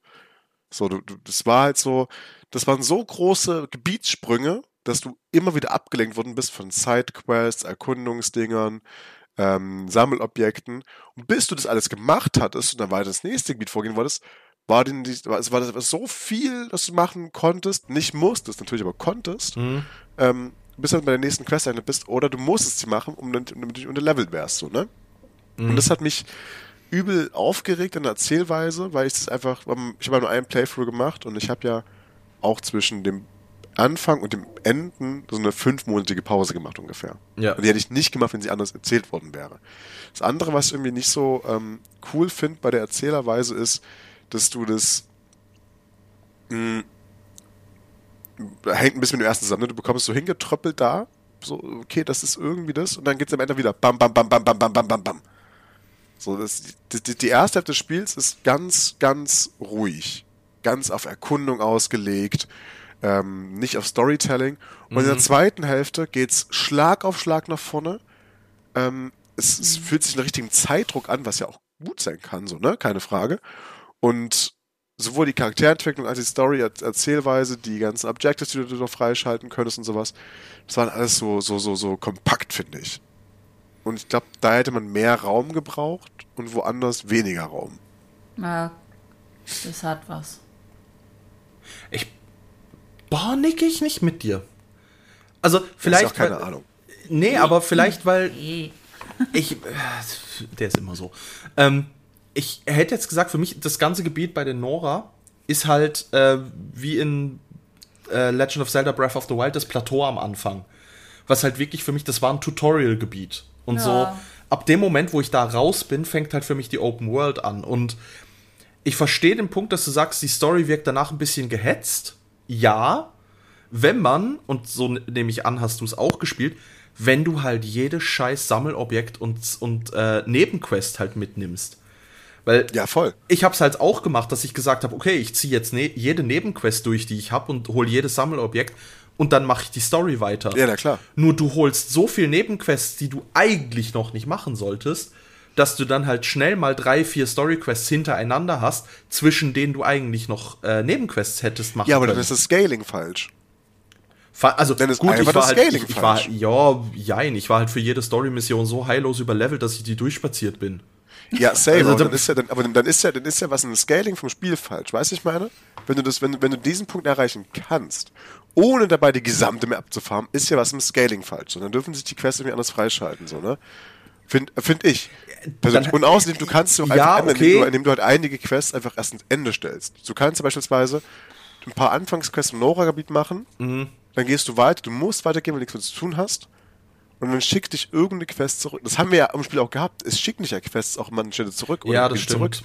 So, du, du, das war halt so, das waren so große Gebietssprünge, dass du immer wieder abgelenkt worden bist von Sidequests, Erkundungsdingern, ähm, Sammelobjekten. Und bis du das alles gemacht hattest und dann weiter das nächste Gebiet vorgehen wolltest, war, den, war, es war das so viel, dass du machen konntest, nicht musstest, natürlich aber konntest, mhm. ähm, bis du bei der nächsten Quest eine bist, oder du musstest sie machen, um dann, damit du unterlevelt wärst, so, ne? Mhm. Und das hat mich übel aufgeregt in der Erzählweise, weil ich das einfach, ich habe nur einen Playthrough gemacht und ich habe ja auch zwischen dem Anfang und dem Enden so eine fünfmonatige Pause gemacht ungefähr. Ja. Und die hätte ich nicht gemacht, wenn sie anders erzählt worden wäre. Das andere, was ich irgendwie nicht so ähm, cool finde bei der Erzählerweise, ist, dass du das mh, hm, hängt ein bisschen mit dem ersten zusammen. Ne? Du bekommst so hingetröppelt da, so, okay, das ist irgendwie das, und dann geht es am Ende wieder bam, bam, bam, bam, bam, bam, bam, bam, bam. So, das, die, die erste Hälfte des Spiels ist ganz, ganz ruhig. Ganz auf Erkundung ausgelegt ähm, nicht auf Storytelling. Und mhm. in der mhm. zweiten Hälfte geht's Schlag auf Schlag nach vorne. Ähm, es, es mhm. fühlt sich einen richtigen Zeitdruck an, was ja auch gut sein kann, so, ne? Keine Frage. Und sowohl die Charakterentwicklung als die Story, Erzählweise, die ganzen Objectives, die du noch freischalten könntest und sowas, das war alles so, so, so, so kompakt, finde ich. Und ich glaube, da hätte man mehr Raum gebraucht und woanders weniger Raum. Ja, das hat was. Ich boah, nicke ich nicht mit dir. Also vielleicht. Ich keine weil, Ahnung. Nee, aber vielleicht, weil ich. Äh, der ist immer so. Ähm, ich hätte jetzt gesagt, für mich, das ganze Gebiet bei den Nora ist halt äh, wie in äh, Legend of Zelda Breath of the Wild das Plateau am Anfang. Was halt wirklich für mich, das war ein Tutorial-Gebiet. Und ja. so, ab dem Moment, wo ich da raus bin, fängt halt für mich die Open World an. Und ich verstehe den Punkt, dass du sagst, die Story wirkt danach ein bisschen gehetzt ja, wenn man, und so nehme ich an, hast du es auch gespielt, wenn du halt jedes scheiß Sammelobjekt und, und äh, Nebenquest halt mitnimmst. Weil ja, voll. Ich habe es halt auch gemacht, dass ich gesagt habe, okay, ich ziehe jetzt ne jede Nebenquest durch, die ich habe und hole jedes Sammelobjekt und dann mache ich die Story weiter. Ja, na klar. Nur du holst so viel Nebenquests, die du eigentlich noch nicht machen solltest, dass du dann halt schnell mal drei, vier Storyquests hintereinander hast, zwischen denen du eigentlich noch äh, Nebenquests hättest machen können. Ja, aber dann ist das Scaling falsch. Also dann ist gut, ich war, halt, ich, ich war ja, jein, ich war halt für jede Story-Mission so heillos überlevelt, dass ich die durchspaziert bin. Ja, same, also, dann ist ja dann, aber dann ist ja, dann ist ja was ein Scaling vom Spiel falsch, weißt du, ich meine? Wenn du das, wenn, wenn du diesen Punkt erreichen kannst, ohne dabei die gesamte Map abzufahren, ist ja was im Scaling falsch. Und dann dürfen sich die Quests irgendwie anders freischalten, so, ne? Finde find ich. Dann, und außerdem, du kannst du ja, einfach okay. ändern, indem, du, halt einige Quests einfach erst ins Ende stellst. Du kannst beispielsweise ein paar Anfangsquests im Nora-Gebiet machen, mhm. dann gehst du weiter, du musst weitergehen, weil du nichts mehr zu tun hast. Und dann schickt dich irgendeine Quest zurück. Das haben wir ja im Spiel auch gehabt. Es schickt nicht ja Quests auch an Stelle zurück oder ja, das stimmt. zurück.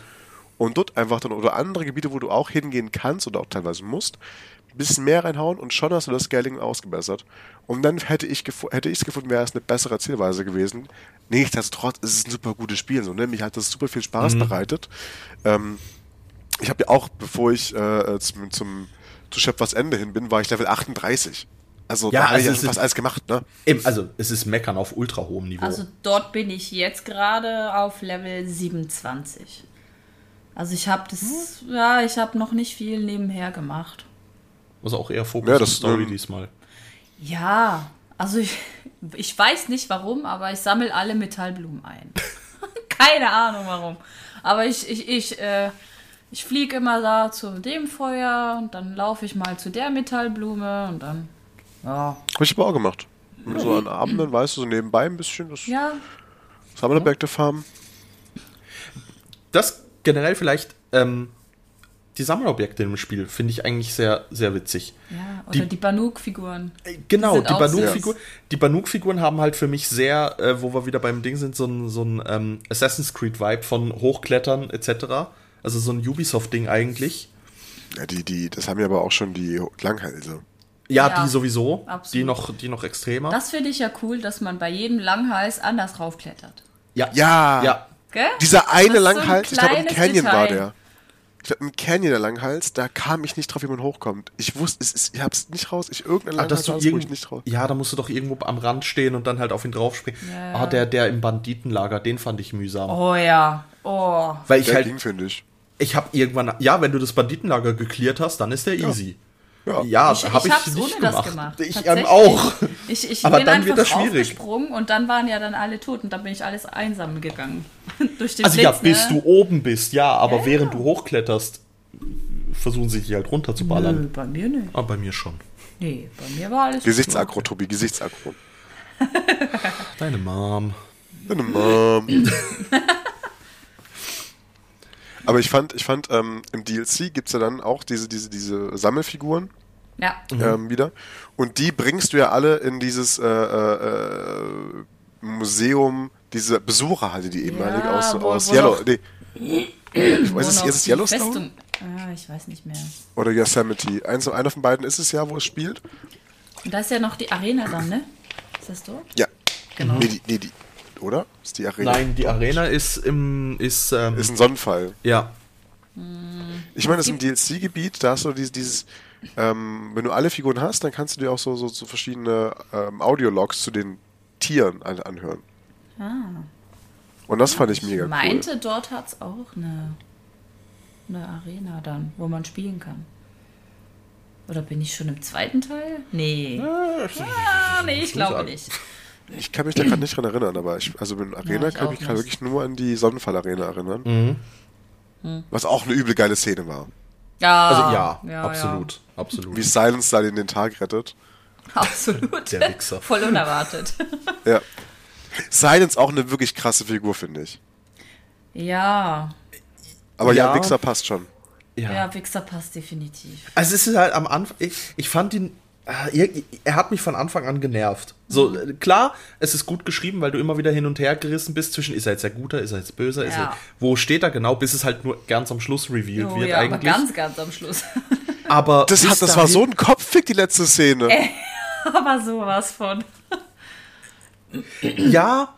Und dort einfach dann, oder andere Gebiete, wo du auch hingehen kannst oder auch teilweise musst, ein bisschen mehr reinhauen und schon hast du das Scaling ausgebessert. Und dann hätte ich hätte ich es gefunden, wäre es eine bessere Zielweise gewesen. Nichtsdestotrotz ist es ein super gutes Spiel. So, ne? Mich hat das super viel Spaß mhm. bereitet. Ähm, ich habe ja auch, bevor ich äh, zum, zum zu Schöpfers Ende hin bin, war ich Level 38. Also ja, da habe ich also fast alles gemacht, ne? Eben, also es ist Meckern auf ultra hohem Niveau. Also dort bin ich jetzt gerade auf Level 27. Also ich habe das, hm? ja, ich habe noch nicht viel nebenher gemacht. Also auch eher Fokus ja, das, Story ähm, diesmal. Ja, also ich, ich weiß nicht warum, aber ich sammle alle Metallblumen ein. Keine Ahnung warum. Aber ich, ich, ich, äh, ich fliege immer da zu dem Feuer und dann laufe ich mal zu der Metallblume und dann, ja. Hab ich aber auch gemacht. So an Abenden, weißt du, so nebenbei ein bisschen das ja. Sammlerberg der Farm. Das generell vielleicht ähm, die Sammelobjekte im Spiel finde ich eigentlich sehr, sehr witzig. Ja, oder die, die Banuk-Figuren. Äh, genau, die, die Banuk-Figuren. Die Banuk-Figuren haben halt für mich sehr, äh, wo wir wieder beim Ding sind, so ein, so ein ähm, Assassin's Creed-Vibe von Hochklettern etc. Also so ein Ubisoft-Ding eigentlich. Ja, die, die, das haben ja aber auch schon die Langhälse. Ja, ja, die sowieso. Absolut. Die noch, die noch extremer. Das finde ich ja cool, dass man bei jedem Langhals anders raufklettert. Ja. Ja. Ja. Gell? Dieser eine so ein Langhals, ich glaube im Canyon war Detail. der. Ich glaube im Canyon der Langhals, da kam ich nicht drauf, wie man hochkommt. Ich wusste, es ist, ich hab's nicht raus. Ich irgendein Ah, dass Langhals du raus, wo ich irgend, nicht raus. ja, da musst du doch irgendwo am Rand stehen und dann halt auf ihn draufspringen. Ja, Ah, ja. der, der im Banditenlager, den fand ich mühsam. Oh ja. Oh. Weil ich Der halt, ging, finde ich. ich habe irgendwann, ja, wenn du das Banditenlager geklärt hast, dann ist der easy. Ja. Ja, Ich, habe ich ich, hab's nicht ohne gemacht. das gemacht. Ich ähm, auch. Ich, ich Aber bin dann einfach wird das schwierig. draufgesprungen und dann waren ja dann alle tot und dann bin ich alles einsam gegangen. Durch den Also Blitz, ja, bis ne? du oben bist, ja, aber Ja, während ja. du hochkletterst, versuchen sie dich halt runter zu Nö, ballern. bei mir nicht. Aber bei mir schon. Nee, bei mir war alles Gesichtsaggro, Tobi, Gesichtsaggro. Deine Mom. Deine Mom. Aber ich fand, ich fand, ähm, im DLC gibt's ja dann auch diese, diese, diese Sammelfiguren Ja. ähm, wieder. Und die bringst du ja alle in dieses äh, äh, Museum, diese Besucher hatte die ehemalig Ja, aus, wo- aus wo Yellow. Nee. Ich weiß, ist, ist es Yellowstone Festung- Ah, ich weiß nicht mehr. oder Yosemite? Eins, einer von beiden ist es ja, wo es spielt. Und da ist ja noch die Arena dann, ne? Ist das dort? Ja. Genau. Nee, die, nee, die, oder? Ist die Arena? Nein, die Arena ist im, ist, ähm, Ist ein Sonnenfall. ja. Ich meine, das ist im DLC-Gebiet, da hast du dieses, dieses ähm, wenn du alle Figuren hast, dann kannst du dir auch so, so, so verschiedene ähm, Audiologs zu den Tieren an, anhören. Ah. Und das fand ich mega cool. meinte, dort hat es auch eine, eine Arena dann, wo man spielen kann. Oder bin ich schon im zweiten Teil? Nee. Ah, nee, ich glaube nicht. Ich kann mich da gerade nicht dran erinnern, aber ich, also mit Arena Ja, ich kann ich mich gerade wirklich nur an die Sonnenfall-Arena erinnern. Mhm. Was auch eine übel geile Szene war. Ja, Also ja, ja absolut. Absolut. Wie Silence da den, den Tag rettet. Ja. Absolut. Der Wichser. Voll unerwartet. Ja. Silence auch eine wirklich krasse Figur, finde ich. ja. Aber ja, Ja. Wichser passt schon. Ja. Ja, Wichser passt definitiv. Also es ist halt am Anfang, ich, ich fand ihn, er, er hat mich von Anfang an genervt. So, äh, klar, es ist gut geschrieben, weil du immer wieder hin und her gerissen bist zwischen, ist er jetzt der Guter, ist er jetzt böser, ist Ja. er, wo steht er genau, bis es halt nur ganz am Schluss revealed Oh wird ja, aber eigentlich. ganz, ganz am Schluss. aber Das, hat, das war so ein Kopffick, die letzte Szene. aber sowas von. Ja,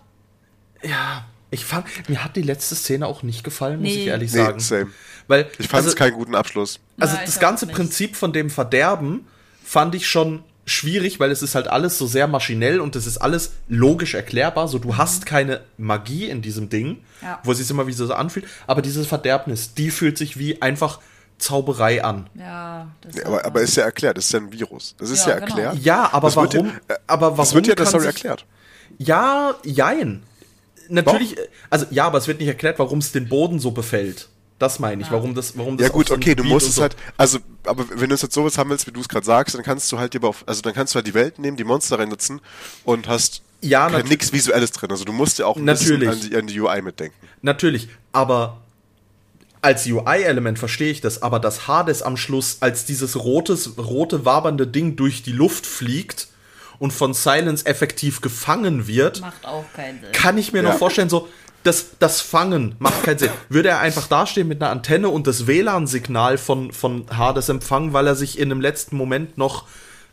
ja, ich fand, mir hat die letzte Szene auch nicht gefallen, muss Nee. ich ehrlich Nee, sagen. same. Weil, Ich fand also, es keinen guten Abschluss. Also Nein, das ganze. Prinzip von dem Verderben fand ich schon schwierig, weil es ist halt alles so sehr maschinell und es ist alles logisch erklärbar. So, du hast keine Magie in diesem Ding, Ja. wo es sich immer wie so anfühlt. Aber dieses Verderbnis, die fühlt sich wie einfach Zauberei an. Ja, das Nee, hat aber, aber ist ja erklärt, das ist ja ein Virus. Das ist ja, Ja, genau. erklärt. Ja, aber Das wird warum? ja- aber warum Das wird ja kann Story erklärt. Ja, jein. Natürlich, also ja, aber es wird nicht erklärt, warum es den Boden so befällt. Das meine ich, warum das, warum das Ja gut, so okay, du musst es so- halt, also, aber wenn du es jetzt sowas haben willst, wie du es gerade sagst, dann kannst du halt lieber auf, also dann kannst du halt die Welt nehmen, die Monster reinsetzen und hast Ja, nix Visuelles drin. Also du musst ja auch ein Natürlich. bisschen an die, an die UI mitdenken. Natürlich, aber als UI-Element verstehe ich das, aber dass Hades am Schluss als dieses rotes, rote, wabernde Ding durch die Luft fliegt und von Silence effektiv gefangen wird, Macht auch keinen Sinn. kann ich mir Ja. noch vorstellen, so, das, das Fangen macht keinen Sinn. Würde er einfach dastehen mit einer Antenne und das WLAN-Signal von, von Hades empfangen, weil er sich in dem letzten Moment noch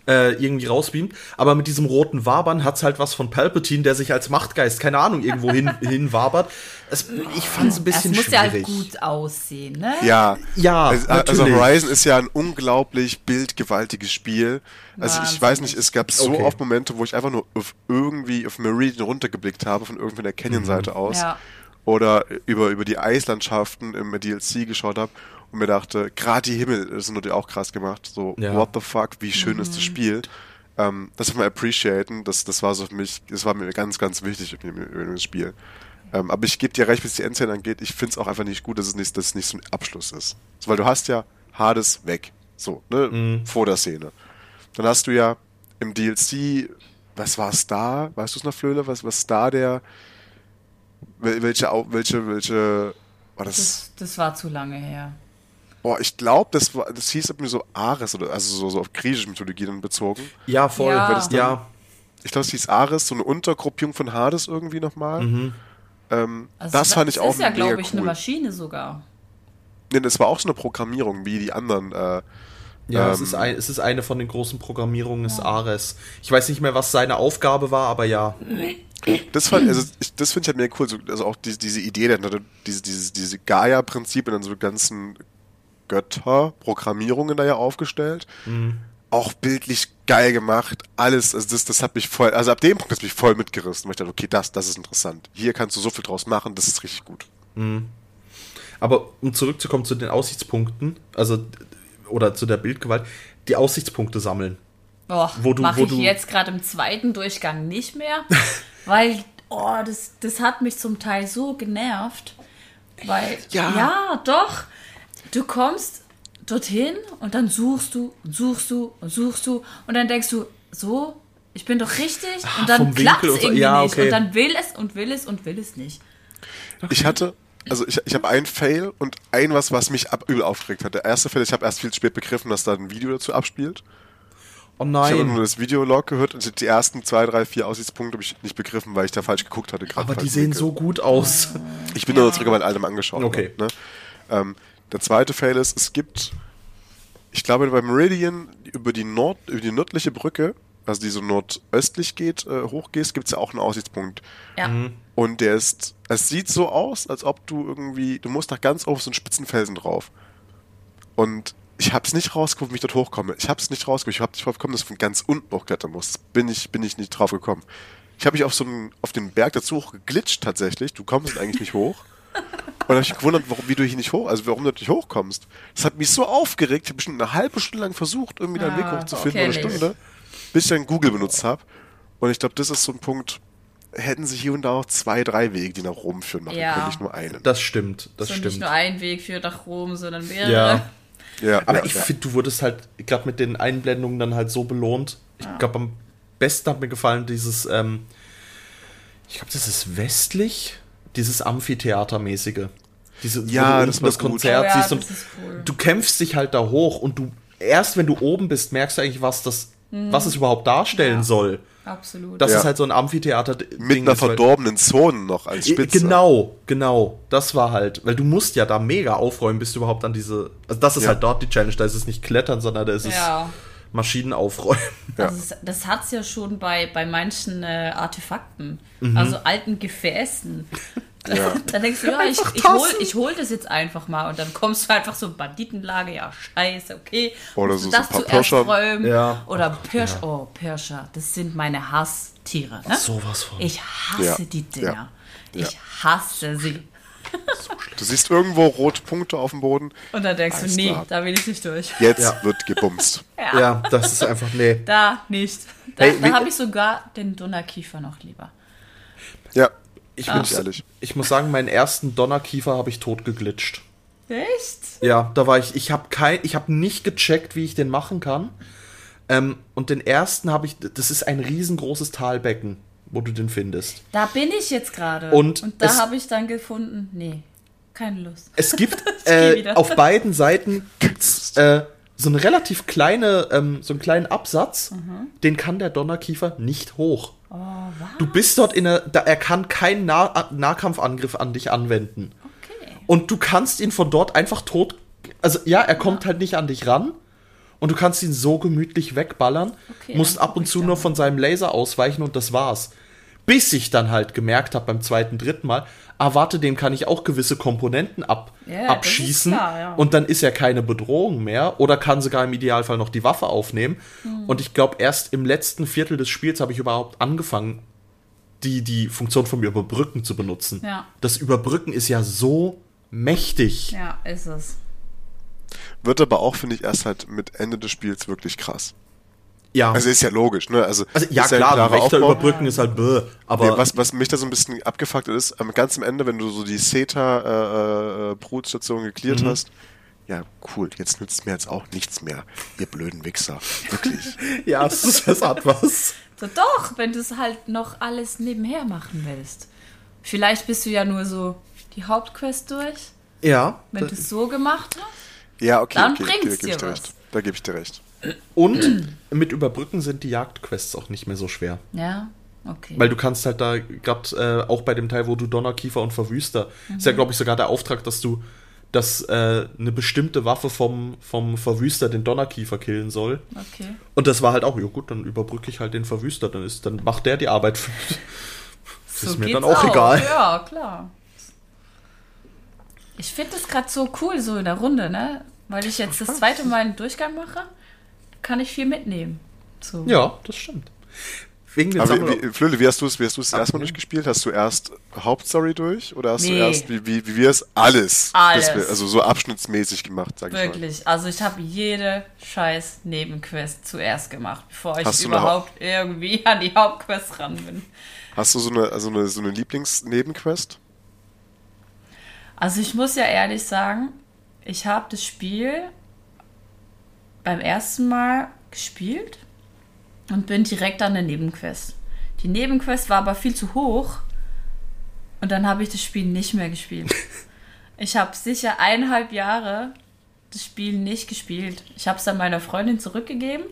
äh, irgendwie rausbeamt. Aber mit diesem roten Wabern hat's halt was von Palpatine, der sich als Machtgeist, keine Ahnung, irgendwo hin, hinwabert. Es, ich fand's ein Es bisschen muss ja halt schwierig. gut aussehen, ne? Ja, Ja, also, also natürlich. Horizon ist ja ein unglaublich bildgewaltiges Spiel. Also ich weiß nicht, es gab so Okay. oft Momente, wo ich einfach nur auf irgendwie auf Meridian runtergeblickt habe von irgendwie der Canyon-Seite aus. Ja. Oder über, über die Eislandschaften im DLC geschaut habe und mir dachte, gerade die Himmel das sind natürlich auch krass gemacht. So, Ja. what the fuck, wie schön ist das Spiel. Ähm, das muss man appreciaten. Das, das war so für mich, das war mir ganz, ganz wichtig in, in, in dem Spiel. Ähm, aber ich gebe dir recht, was die Endszene angeht. Ich finde es auch einfach nicht gut, dass es nicht, dass es nicht so ein Abschluss ist. So, weil du hast ja Hades weg. So, ne? Vor der Szene. Dann hast du ja im DLC, was war Star? Weißt du es noch, Flöhle? Was war Star der, wel- welche, welche, welche, war das, Das, das war zu lange her. Boah, ich glaube, das war, das hieß irgendwie so Ares oder, also so, so auf griechische Mythologie dann bezogen. Ja, voll. Ja. Das dann- ja. Ich glaube, es hieß Ares, so eine Untergruppierung von Hades irgendwie nochmal. Ähm, Also das fand ich auch ist ja, mega glaube ich, cool. eine Maschine sogar. Nee, das war auch so eine Programmierung wie die anderen. Äh, Ja, es, Ähm, ist ein, es ist eine von den großen Programmierungen, ist Ares. Ich weiß nicht mehr, was seine Aufgabe war, aber ja. das fand, also ich, das finde ich halt mega cool, so, also auch die, diese Idee, diese, diese, diese Gaia-Prinzipien und so ganzen Götter-Programmierungen da ja aufgestellt. Mhm. Auch bildlich geil gemacht, alles, also das, das hat mich voll, also ab dem Punkt hat mich voll mitgerissen, weil ich dachte, okay, das, das ist interessant. Hier kannst du so viel draus machen, das ist richtig gut. Mhm. Aber um zurückzukommen zu den Aussichtspunkten, also oder zu der Bildgewalt, die Aussichtspunkte sammeln. Oh, wo du, mache ich du jetzt gerade im zweiten Durchgang nicht mehr, weil oh, das, das hat mich zum Teil so genervt, weil ja, ja doch, du kommst dorthin und dann suchst du und suchst du und suchst du und dann denkst du so, ich bin doch richtig Ach, und dann klappt es irgendwie ja, okay. nicht und dann will es und will es und will es nicht. Okay. Ich hatte also ich, ich habe einen Fail und ein was, was mich ab, übel aufgeregt hat. Der erste Fail, ich habe erst viel spät begriffen, dass da ein Video dazu abspielt. Oh nein. Ich habe nur das Videolog gehört und die ersten zwei, drei, vier Aussichtspunkte habe ich nicht begriffen, weil ich da falsch geguckt hatte. Aber die sehen so gut aus. Ich bin ja. nur zurück mein Album angeschaut. Okay. Ne? Ähm, der zweite Fail ist, es gibt, ich glaube, bei Meridian über die, Nord, über die nördliche Brücke, also die so nordöstlich geht, äh, hochgehst, gibt es ja auch einen Aussichtspunkt. Ja. Mhm. Und der ist, es sieht so aus, als ob du irgendwie, du musst da ganz auf so einen Spitzenfelsen drauf. Und ich habe es nicht rausgekommen, wie ich dort hochkomme. Ich habe es nicht rausgekommen. Ich habe nicht drauf gekommen, dass ich von ganz unten hochklettern muss. Bin ich, bin ich nicht drauf gekommen. Ich habe mich auf so einen, auf den Berg dazu hochgeglitscht tatsächlich. Du kommst eigentlich nicht hoch. Und dann habe ich mich gewundert, warum, wie du hier nicht hoch, also warum du nicht hochkommst. Das hat mich so aufgeregt. Ich habe bestimmt eine halbe Stunde lang versucht, irgendwie deinen ah, Weg hochzufinden, okay, eine Stunde, bis ich dann Google benutzt habe. Und ich glaube, das ist so ein Punkt, hätten sich hier und da auch zwei, drei Wege, die nach Rom führen, machen ja. können, nicht nur einen. Das stimmt, das so stimmt. Nicht nur ein Weg führt nach Rom, sondern mehrere. Ja. Ja, aber ja, ich ja. finde, du wurdest halt gerade mit den Einblendungen dann halt so belohnt. Ich ja. glaube, am besten hat mir gefallen dieses, ähm, ich glaube, das ist westlich, dieses Amphitheatermäßige. Diese, ja, das, das Konzert oh, siehst und cool. du kämpfst dich halt da hoch und du erst wenn du oben bist, merkst du eigentlich, was das, mhm. was es überhaupt darstellen soll. Absolut. Das ja. ist halt so ein Amphitheater. Mit einer verdorbenen Zone noch als Spitze. Genau, genau. Das war halt, weil du musst ja da mega aufräumen, bis du überhaupt an diese. Also das ist ja. halt dort die Challenge. Da ist es nicht klettern, sondern da ist ja. es Maschinen aufräumen. Also es, das hat es ja schon bei, bei manchen äh, Artefakten, mhm. also alten Gefäßen. Ja. Dann denkst du, ja, ich, ich, hol, ich hol das jetzt einfach mal und dann kommst du einfach so Banditenlage, ja, scheiße, okay. Oder so, das so zuerst räumen. Ja. Oder Pirsch, ja. oh, Pirscher, das sind meine Hasstiere. Ne? Sowas von. Ich hasse ja. die Dinger. Ich hasse sie. Du siehst irgendwo rote Punkte auf dem Boden. Und dann denkst Alles du, nee, klar. da will ich nicht durch. Jetzt wird gebumst. Ja. ja. das ist einfach, nee. Da nicht. Da, hey, da habe ich sogar den Donnerkiefer noch lieber. Ja, ich, bin ehrlich. Ich muss sagen, meinen ersten Donnerkiefer habe ich tot geglitscht. Echt? Ja, da war ich. Ich habe kein, ich habe nicht gecheckt, wie ich den machen kann. Ähm, und den ersten habe ich. Das ist ein riesengroßes Talbecken, wo du den findest. Da bin ich jetzt gerade. Und, und da habe ich dann gefunden, nee, keine Lust. Es gibt äh, auf beiden Seiten gibt's, äh, so eine relativ kleine, ähm, so einen kleinen Absatz. Mhm. Den kann der Donnerkiefer nicht hoch. Oh, du bist dort in der, da, er kann keinen nah Nahkampfangriff an dich anwenden. Okay. Und du kannst ihn von dort einfach tot, also ja, er kommt ja. halt nicht an dich ran. Und du kannst ihn so gemütlich wegballern, okay, musst ab und zu nur von seinem Laser ausweichen und das war's. Bis ich dann halt gemerkt habe beim zweiten, dritten Mal, ah, warte, dem kann ich auch gewisse Komponenten ab, yeah, abschießen klar, ja. und dann ist er keine Bedrohung mehr oder kann sogar im Idealfall noch die Waffe aufnehmen. Mhm. Und ich glaube, erst im letzten Viertel des Spiels habe ich überhaupt angefangen, die, die Funktion vom Überbrücken zu benutzen. Ja. Das Überbrücken ist ja so mächtig. Ja, ist es. Wird aber auch, finde ich, erst halt mit Ende des Spiels wirklich krass. Ja. Also ist ja logisch, ne? Also, also ja, klar, ja Wächter überbrücken ist halt bäh, aber. Nee, was, was mich da so ein bisschen abgefuckt ist, am ganz am Ende, wenn du so die CETA-Brutstation äh, äh, geklärt mhm. hast, ja, cool, jetzt nützt mir jetzt auch nichts mehr, ihr blöden Wichser. Wirklich. ja, das, ist, das hat was. So, doch, wenn du es halt noch alles nebenher machen willst. Vielleicht bist du ja nur so die Hauptquest durch. Ja. Wenn du es so gemacht hast. Ja, okay, dann okay, okay, dir was. Da gebe ich dir recht. Und mit Überbrücken sind die Jagdquests auch nicht mehr so schwer. Ja, okay. Weil du kannst halt da, gerade äh, auch bei dem Teil, wo du Donnerkiefer und Verwüster, mhm. ist ja, glaube ich, sogar der Auftrag, dass du, dass äh, eine bestimmte Waffe vom, vom Verwüster den Donnerkiefer killen soll. Okay. Und das war halt auch, ja gut, dann überbrücke ich halt den Verwüster, dann, ist, dann macht der die Arbeit. so ist mir dann auch, auch, egal. Ja, klar. Ich finde das gerade so cool, so in der Runde, ne? Weil ich jetzt das zweite Mal einen Durchgang mache, kann ich viel mitnehmen. So. Ja, das stimmt. Wegen den Aber wie, Flöle, wie hast du es, wie hast du es erstmal durchgespielt? Hast du erst Hauptstory durch oder hast nee. du erst, wie, wie, wie wir es, alles, alles. Wir, also so abschnittsmäßig gemacht, sag Wirklich. ich mal. Wirklich. Also ich habe jede scheiß Nebenquest zuerst gemacht, bevor ich überhaupt irgendwie an die Hauptquest ran bin. Hast du so eine, also eine, so eine Lieblingsnebenquest? Also ich muss ja ehrlich sagen, ich habe das Spiel beim ersten Mal gespielt und bin direkt an der Nebenquest. Die Nebenquest war aber viel zu hoch und dann habe ich das Spiel nicht mehr gespielt. Ich habe sicher eineinhalb Jahre das Spiel nicht gespielt. Ich habe es dann meiner Freundin zurückgegeben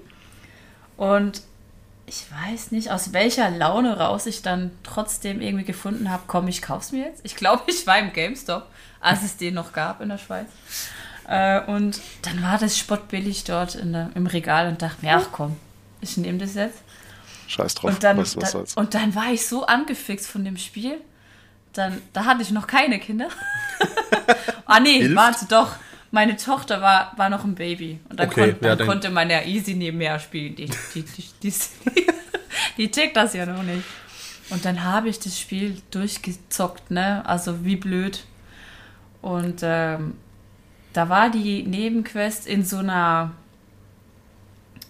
und ich weiß nicht, aus welcher Laune raus ich dann trotzdem irgendwie gefunden habe, komm, ich kauf's mir jetzt. Ich glaube, ich war im GameStop, als es den noch gab in der Schweiz. Äh, und dann war das spottbillig dort der, im Regal und dachte mir, ach komm, ich nehme das jetzt. Scheiß drauf. Und dann, was, was da, und dann war ich so angefixt von dem Spiel. Dann, da hatte ich noch keine Kinder. ah nee, Hilft? warte doch. Meine Tochter war, war noch ein Baby. Und dann, okay, kon dann ja, konnte man ja easy nebenher spielen. Die, die, die, die, die, die tickt das ja noch nicht. Und dann habe ich das Spiel durchgezockt, ne? Also wie blöd. Und ähm, da war die Nebenquest in so einer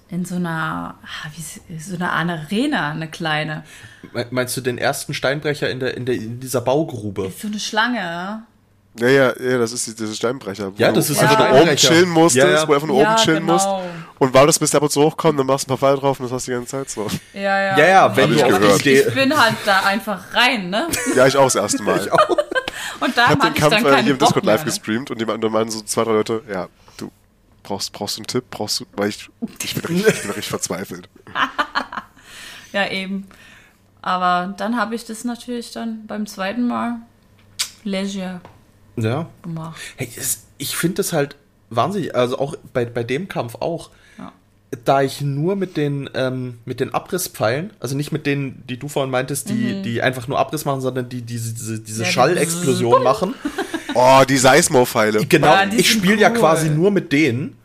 in so einer, ah, wie, so einer Arena, eine kleine. Meinst du den ersten Steinbrecher in, der, in, der, in dieser Baugrube? Ist so eine Schlange. Ja, ja, ja, das ist dieser Steinbrecher. Ja, das ist ja. Wo du oben chillen musstest, ja, ja. wo du einfach nur ja, oben chillen genau. musst. Und weil das bis der ab und zu hochkommt, dann machst du ein paar Pfeile drauf und das hast du die ganze Zeit so. Ja, ja. Ja, ja, wenn ich, gehört. ich bin halt da einfach rein, ne? Ja, ich auch das erste Mal. ich auch. Und da ich hab den Kampf äh, hier im Discord live ne? gestreamt und die meinen so zwei, drei Leute, ja, brauchst, brauchst du einen Tipp? Brauchst du, weil ich, ich, bin, richtig, ich bin richtig verzweifelt. ja, eben. Aber dann habe ich das natürlich dann beim zweiten Mal Leisure ja. gemacht. Hey, ich finde das halt wahnsinnig, also auch bei, bei dem Kampf auch. Da ich nur mit den, ähm, mit den Abrisspfeilen, also nicht mit denen, die du vorhin meintest, die, mhm. die einfach nur Abriss machen, sondern die, die diese, diese ja, Schallexplosion machen. Oh, die Seismo-Pfeile. Genau, ja, ich spiele cool. ja quasi nur mit denen.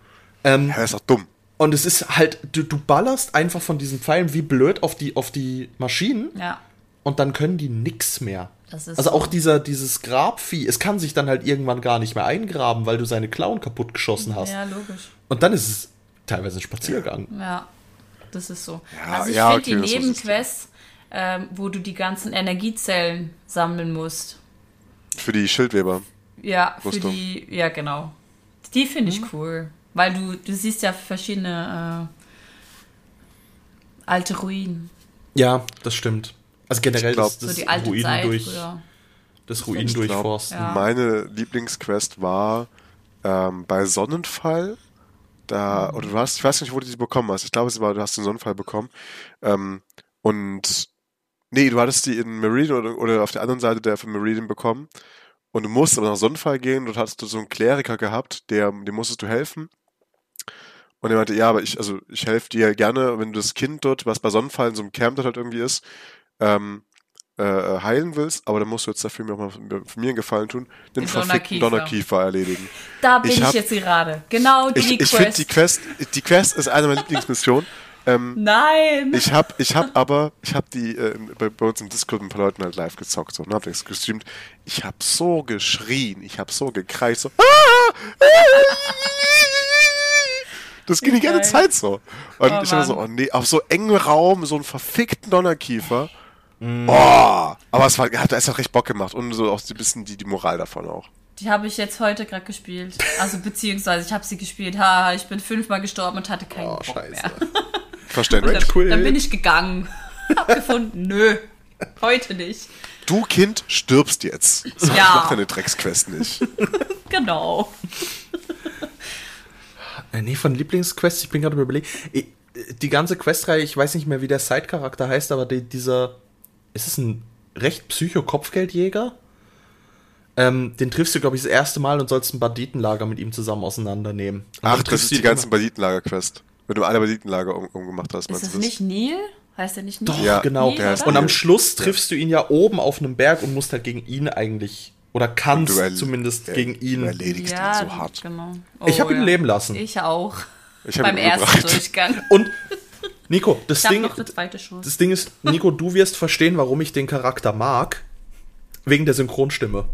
Ähm, ja, ist doch dumm. Und es ist halt, du, du ballerst einfach von diesen Pfeilen wie blöd auf die, auf die Maschinen. Ja. Und dann können die nix mehr. also so. auch dieser, dieses Grabvieh, es kann sich dann halt irgendwann gar nicht mehr eingraben, weil du seine Klauen kaputt geschossen hast. Ja, logisch. Und dann ist es teilweise ein Spaziergang. Ja, das ist so. Ja, also ich ja, finde okay, die Nebenquests, ähm, wo du die ganzen Energiezellen sammeln musst. Für die Schildweber. Ja, für die, ja genau. Die finde ich mhm. cool. Weil du, du siehst ja verschiedene äh, alte Ruinen. Ja, das stimmt. Also generell glaub, das, das so Ruinen Zeit durch früher. das Ruinen durchforsten. Ja. Meine Lieblingsquest war ähm, bei Sonnenfall. Da, oder du hast, ich weiß nicht, wo du die bekommen hast. Ich glaube, es war, du hast den Sonnenfall bekommen. Ähm, und nee, du hattest die in Meridian oder, oder auf der anderen Seite der von Meridian bekommen. Und du musst aber nach Sonnenfall gehen, dort hattest du so einen Kleriker gehabt, der, dem musstest du helfen. Und er meinte, ja, aber ich, also ich helfe dir gerne, wenn du das Kind dort, was bei Sonnenfall in so einem Camp dort halt irgendwie ist, ähm, äh, heilen willst, aber dann musst du jetzt dafür mir auch mal für mir einen Gefallen tun, den verfickten Donnerkiefer erledigen. Da bin ich, ich jetzt gerade. Genau die ich, Quest. Ich finde die Quest, die Quest ist eine meiner Lieblingsmissionen. Ähm, Nein! Ich habe ich hab aber, ich habe die äh, bei, bei, uns im Discord mit ein paar Leuten halt live gezockt so, und habe das gestreamt. Ich habe so geschrien, ich habe so gekreist, so. Das ging die ganze Zeit so. Und oh, ich habe so, oh nee, auf so engem Raum, so einen verfickten Donnerkiefer. Mm. Oh, aber es war, hat es hat recht Bock gemacht und so auch ein bisschen die, die Moral davon auch. Die habe ich jetzt heute gerade gespielt. Also beziehungsweise ich habe sie gespielt. Ha, ich bin fünfmal gestorben und hatte keinen oh, Bock Scheiße. mehr. Verständlich. Dann, cool. dann bin ich gegangen. Hab gefunden, nö, heute nicht. Du Kind stirbst jetzt. So, ja. Ich mach deine Drecksquest nicht. genau. Äh, nee, von Lieblingsquests, ich bin gerade überlegt. Die ganze Questreihe, ich weiß nicht mehr, wie der Side-Charakter heißt, aber die, dieser. Ist es ein recht Psycho-Kopfgeldjäger? Ähm, den triffst du, glaube ich, das erste Mal und sollst ein Banditenlager mit ihm zusammen auseinandernehmen. Und Ach, das ist die ganzen Banditenlager-Quest. Wenn du alle Banditenlager um, umgemacht hast, meinst Ist das nicht Neil? Heißt der nicht Nico? Doch, ja, genau. Nee, und am Schluss triffst du ihn ja oben auf einem Berg und musst halt gegen ihn eigentlich oder kannst du zumindest ja, gegen ihn. Du erledigst ja, ihn so hart. Genau. Oh, ich habe ihn leben lassen. Ich auch. Ich Beim ersten Durchgang. Und Nico, das Ding, das Ding ist, Nico, du wirst verstehen, warum ich den Charakter mag. Wegen der Synchronstimme.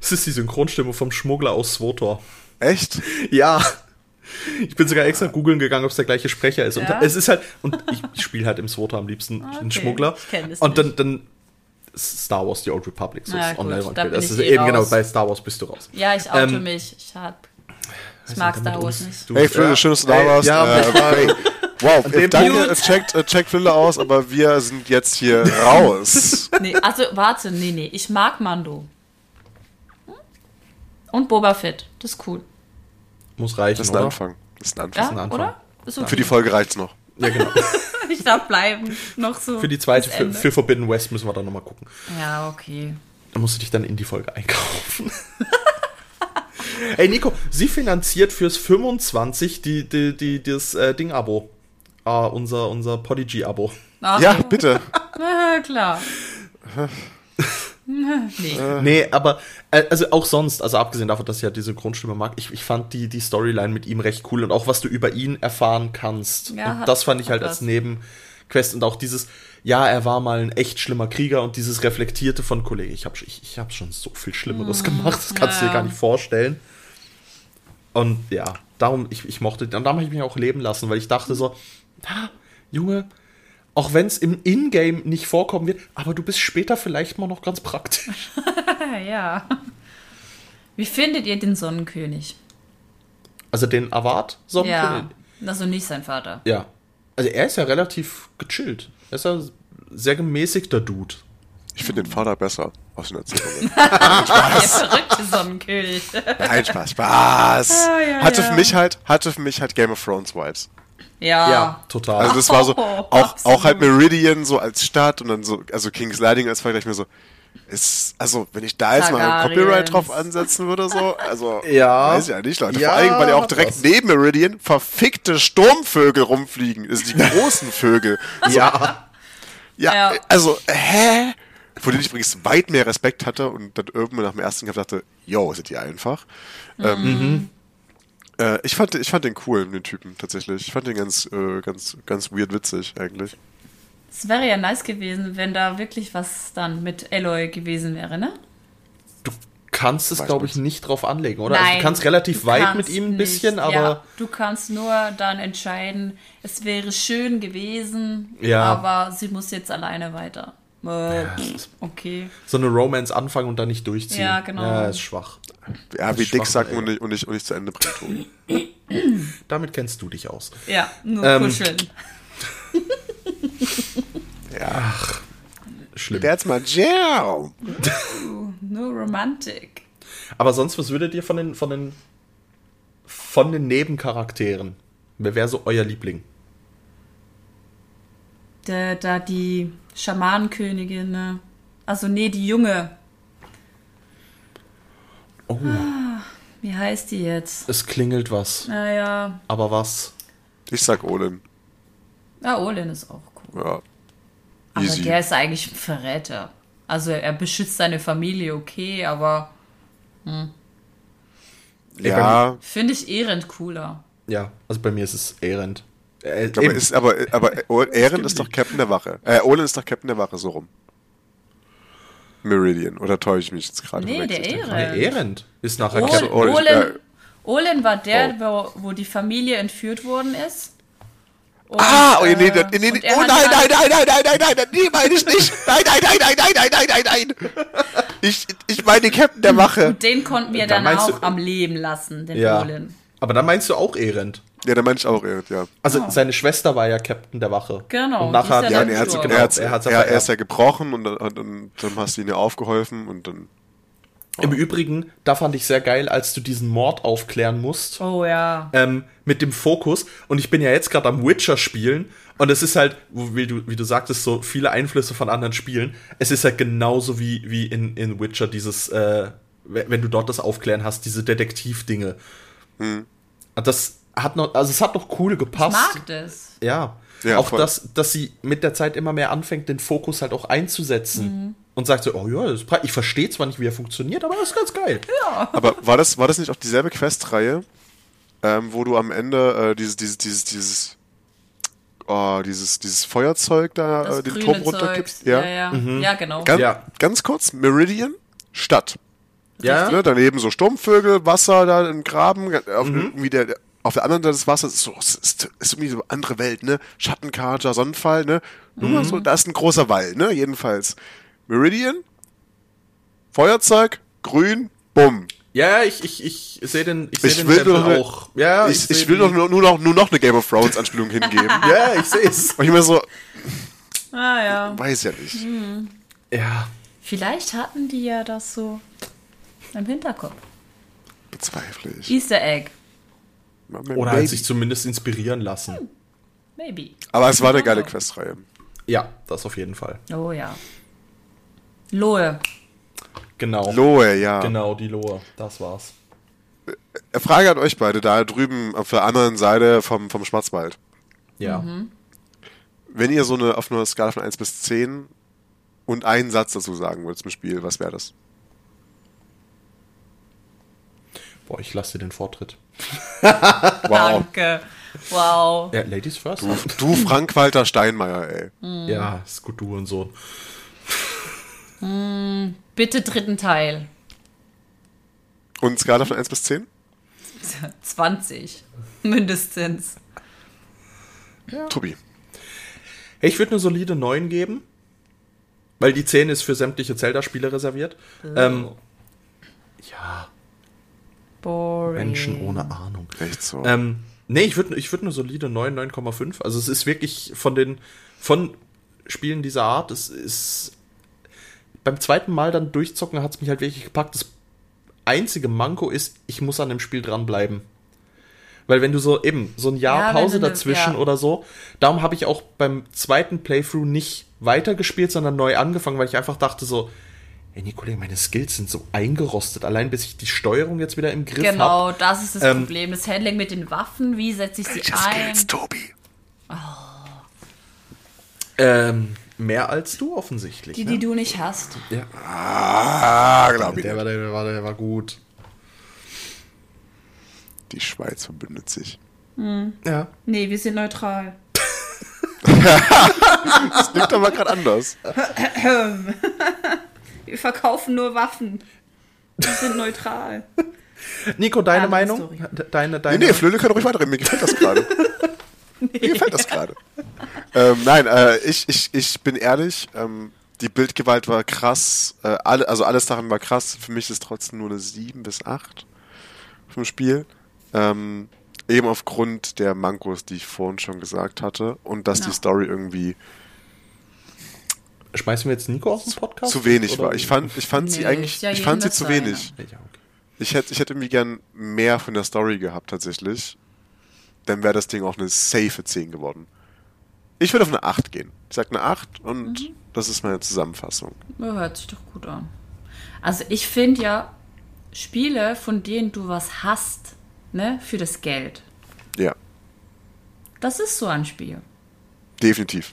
Es ist die Synchronstimme vom Schmuggler aus Swotor. Echt? Ja. Ich bin sogar extra googeln gegangen, ob es der gleiche Sprecher ist. Ja? Und es ist halt, und ich, ich spiele halt im Swotor am liebsten okay. den Schmuggler. Ich kenn das und dann, dann Star Wars, The Old Republic, so ja, online gut, Das ist eh eben genau, raus. genau, bei Star Wars bist du raus. Ja, ich auto ähm, mich. Ich, hab, ich mag Star Wars nicht. Hey, ja. schön, dass du da warst. Ja, äh, wow, danke, checkt, äh, checkt Flöte aus, aber wir sind jetzt hier raus. nee, also warte, nee, nee, ich mag Mando. Und Boba Fett, das ist cool. Muss reichen, Das ist ein Anfang. Das ist ein Anfang. Ja, ein Anfang. Oder? Okay. Für die Folge reicht's noch. Ja, genau. ich darf bleiben. Noch so. Für die zweite, für, für, Forbidden West müssen wir dann nochmal gucken. Ja, okay. Da musst du dich dann in die Folge einkaufen. Ey, Nico, sie finanziert fürs 25 die, die, die, das äh, Ding-Abo. Ah, unser, unser Podigy-Abo. Ja, bitte. Na, klar. nee. nee, aber äh, also auch sonst, also abgesehen davon, dass ich ja diese Grundstimme mag, ich, ich fand die, die Storyline mit ihm recht cool und auch was du über ihn erfahren kannst. Ja, und das fand ich halt als Nebenquest und auch dieses, ja, er war mal ein echt schlimmer Krieger und dieses Reflektierte von Kollege, ich habe ich, ich hab schon so viel Schlimmeres mm, gemacht, das kannst du dir gar nicht vorstellen. Und ja, darum, ich, ich mochte, und darum habe ich mich auch leben lassen, weil ich dachte so, ah, Junge, auch wenn es im Ingame nicht vorkommen wird, aber du bist später vielleicht mal noch ganz praktisch. ja. Wie findet ihr den Sonnenkönig? Also den Award Sonnenkönig? Ja, also nicht sein Vater. Ja. Also er ist ja relativ gechillt. Er ist ja ein sehr gemäßigter Dude. Ich finde den Vater besser aus den Erzählungen. Spaß. Der verrückte Sonnenkönig. Nein, Spaß, Spaß. Ah, ja, hatte ja. für mich halt, hatte für mich halt Game of Thrones Vibes. Ja. Ja, total. Also das war so, oh, auch, auch halt Meridian so als Stadt und dann so, also King's Landing als Vergleich mir so, ist, also, wenn ich da jetzt Targaryens. mal ein Copyright drauf ansetzen würde, so, also, ja. weiß ich ja nicht, Leute. Ja, Vor allem, weil ja auch direkt was. neben Meridian verfickte Sturmvögel rumfliegen. Das sind die großen Vögel. So. Ja. ja. Ja, also, hä? Vor denen ich übrigens weit mehr Respekt hatte und dann irgendwann nach dem ersten Kampf dachte, yo, sind die einfach. Mhm. Ähm, äh, ich, fand, ich fand den cool, den Typen, tatsächlich. Ich fand den ganz, äh, ganz, ganz weird witzig, eigentlich. Es wäre ja nice gewesen, wenn da wirklich was dann mit Eloy gewesen wäre, ne? Du kannst es, glaube ich, nicht drauf anlegen, oder? Nein, also du kannst relativ weit mit ihm ein bisschen, nicht. aber. Ja, du kannst nur dann entscheiden, es wäre schön gewesen, ja. aber sie muss jetzt alleine weiter. Äh, okay. So eine Romance anfangen und dann nicht durchziehen. Ja, genau. Ja, ist schwach. Ja, wie dick sagen und nicht, und, nicht, und nicht zu Ende bringen. Damit kennst du dich aus. Ja, nur ähm, kuscheln. ja. Ach, schlimm. That's my jam. nur Romantik. Aber sonst, was würdet ihr von den, von den, von den Nebencharakteren? Wer wäre so euer Liebling? Da, da die Schamanenkönigin, ne? Also, nee, die Junge. Oh. Ah, wie heißt die jetzt? Es klingelt was. Naja. Aber was? Ich sag Olin. Ja, Olin ist auch cool. Ja. Aber der ist eigentlich ein Verräter. Also er beschützt seine Familie, okay, aber. Hm. Ja. Finde ich Ehrend cooler. Ja, also bei mir ist es Ehrend. Äh, aber, ist, aber, aber Ehren ist doch Captain der Wache. Äh, Olin ist doch Captain der Wache, so rum. Meridian, oder täusche ich mich jetzt gerade? Nee, der Ehren. Der Ehren ist nachher Captain. Olin, Olin, Olin war der, oh. wo, wo die Familie entführt worden ist. Und, ah, oh, nee, nee, nee, nee, nee. oh nein, nein, nein, nein, nein, nein, nein, nein, nee, meine ich nicht. Nein, nein, nein, nein, nein, nein, nein, nein, nein. Ich, ich meine Captain der Wache. Und den konnten wir dann, dann auch du, am Leben lassen, den ja. Olin. Aber dann meinst du auch Ehrend. Ja, der Mensch auch, ja. Also oh. seine Schwester war ja Captain der Wache. Genau. Und nachher hat ja, er, hat, genau, er, hat, er, hat, er, er ist ja gebrochen und, und, und, dann hast du ihn ja aufgeholfen und dann. Oh. Im Übrigen, da fand ich sehr geil, als du diesen Mord aufklären musst. Oh ja. Ähm, mit dem Fokus. Und ich bin ja jetzt gerade am Witcher spielen. Und es ist halt, wie du, wie du sagtest, so viele Einflüsse von anderen Spielen. Es ist halt genauso wie, wie in, in Witcher dieses, äh, wenn du dort das Aufklären hast, diese Detektivdinge. Hm. Das hat noch, also es hat noch cool gepasst. Ich mag das. Ja. ja auch, dass, dass sie mit der Zeit immer mehr anfängt, den Fokus halt auch einzusetzen. Mhm. Und sagt so, oh ja, ich verstehe zwar nicht, wie er funktioniert, aber das ist ganz geil. Ja. Aber war das, war das nicht auch dieselbe Questreihe, ähm, wo du am Ende äh, dieses, dieses, dieses, dieses, oh, dieses, dieses Feuerzeug da, das äh, den Turm runtergibst? Ja, ja, ja. Mhm. ja genau. Ganz, ja. ganz kurz, Meridian, Stadt. Ja. Ne, daneben so Sturmvögel, Wasser da im Graben, auf, mhm. irgendwie der, auf der anderen Seite des Wassers ist so, ist, ist irgendwie so eine andere Welt, ne? Schattenkaja, Sonnenfall, ne? Nur mhm. so, da ist ein großer Wall, ne? Jedenfalls. Meridian, Feuerzeug, grün, bumm. Ja, ich, ich, ich sehe den, ich seh ich den will eine, auch. Ja, ich, ich, ich will doch nur, nur, noch, nur noch eine Game of Thrones Anspielung hingeben. ja, ich sehe es. Und ich mir so, ah, ja. weiß ja nicht. Hm. Ja. Vielleicht hatten die ja das so im Hinterkopf. Bezweifle ich. Easter Egg. Oder hat sich zumindest inspirieren lassen. Hm. Maybe. Aber es war eine geile Questreihe. Ja, das auf jeden Fall. Oh ja. Lohe. Genau. Lohe, ja. Genau, die Lohe. Das war's. Äh, Frage an euch beide, da drüben auf der anderen Seite vom, vom Schwarzwald. Ja. Mhm. Wenn ihr so eine auf einer Skala von 1 bis 10 und einen Satz dazu sagen würdet zum Spiel, was wäre das? Boah, ich lasse dir den Vortritt. wow. Danke. Wow. Ja, Ladies first. Du, du Frank-Walter Steinmeier, ey. Mhm. Ja, ist gut, du und so. Mm, bitte dritten Teil. Und Skala von 1 bis 10? 20. Mindestens. Ja. Tobi. Ich würde eine solide 9 geben. Weil die 10 ist für sämtliche Zelda-Spiele reserviert. Oh. Ähm, ja. Boring. Menschen ohne Ahnung. Echt so. Ähm, nee, ich würde ich würd eine solide 9, 9,5. Also es ist wirklich von den von Spielen dieser Art, es ist beim zweiten Mal dann durchzocken hat es mich halt wirklich gepackt. Das einzige Manko ist, ich muss an dem Spiel dranbleiben. Weil wenn du so eben so ein Jahr ja, Pause dazwischen ja. oder so, darum habe ich auch beim zweiten Playthrough nicht weitergespielt, sondern neu angefangen, weil ich einfach dachte so, Ey, Nicole, meine Skills sind so eingerostet. Allein bis ich die Steuerung jetzt wieder im Griff habe. Genau, hab. das ist das ähm, Problem. Das Handling mit den Waffen, wie setze ich sie ein? Skills, Tobi? Oh. Ähm, mehr als du offensichtlich. Die, ne? die du nicht hast. Ja. Ah, glaube ich. Der war, der, war, der war gut. Die Schweiz verbündet sich. Hm. Ja. Nee, wir sind neutral. das klingt aber gerade anders. Wir verkaufen nur Waffen. Wir sind neutral. Nico, deine Andere Meinung? Deine, deine nee, nee, Flöle kann ruhig weiterreden. Mir gefällt das gerade. nee. Mir gefällt das gerade. ähm, nein, äh, ich, ich, ich bin ehrlich. Ähm, die Bildgewalt war krass. Äh, alle, also alles daran war krass. Für mich ist es trotzdem nur eine 7 bis 8 vom Spiel. Ähm, eben aufgrund der Mankos, die ich vorhin schon gesagt hatte. Und dass no. die Story irgendwie Schmeißen wir jetzt Nico aus dem Podcast? Zu wenig oder? war. Ich fand, ich fand nee, sie eigentlich, ja ich fand sie zu wenig. Ja, okay. Ich hätte, ich hätte irgendwie gern mehr von der Story gehabt, tatsächlich. Dann wäre das Ding auch eine safe 10 geworden. Ich würde auf eine 8 gehen. Ich sag eine 8 und mhm. das ist meine Zusammenfassung. Ja, hört sich doch gut an. Also ich finde ja, Spiele, von denen du was hast, ne, für das Geld. Ja. Das ist so ein Spiel. Definitiv.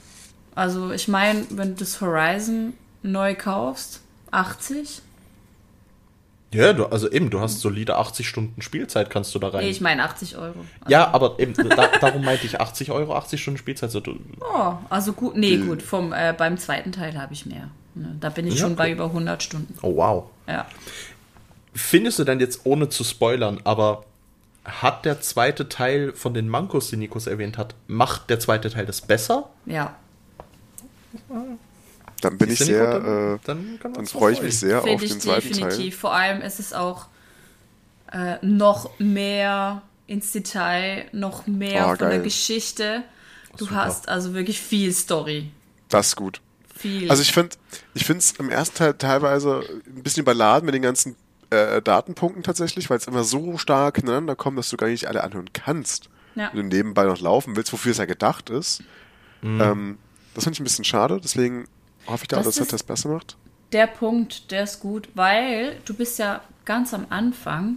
Also ich meine, wenn du das Horizon neu kaufst, 80. Ja, du, also eben, du hast solide 80 Stunden Spielzeit, kannst du da rein. Nee, ich meine 80 Euro. Also ja, aber eben, da, darum meinte ich 80 Euro, 80 Stunden Spielzeit. So, oh, also gut, nee, gut, vom, äh, beim zweiten Teil habe ich mehr. Ne, da bin ich ja, schon bei über 100 Stunden. Oh, wow. Ja. Findest du denn jetzt, ohne zu spoilern, aber hat der zweite Teil von den Mankos, die Nikos erwähnt hat, macht der zweite Teil das besser? Ja. Dann bin ich sehr, dann, äh, dann, dann freue ich mich sehr Find auf den zweiten definitiv. Teil. Vor allem ist es auch äh, noch mehr ins Detail, noch mehr oh, von geil. der Geschichte. Du Super. hast also wirklich viel Story. Das ist gut. Viel. Also ich finde, ich finde es im ersten Teil teilweise ein bisschen überladen mit den ganzen äh, Datenpunkten tatsächlich, weil es immer so stark ineinander kommt, dass du gar nicht alle anhören kannst. Ja. Wenn du nebenbei noch laufen willst, wofür es ja gedacht ist. Mhm. Ähm, das finde ich ein bisschen schade, deswegen hoffe ich da, das dass er das besser macht. Der Punkt, der ist gut, weil du bist ja ganz am Anfang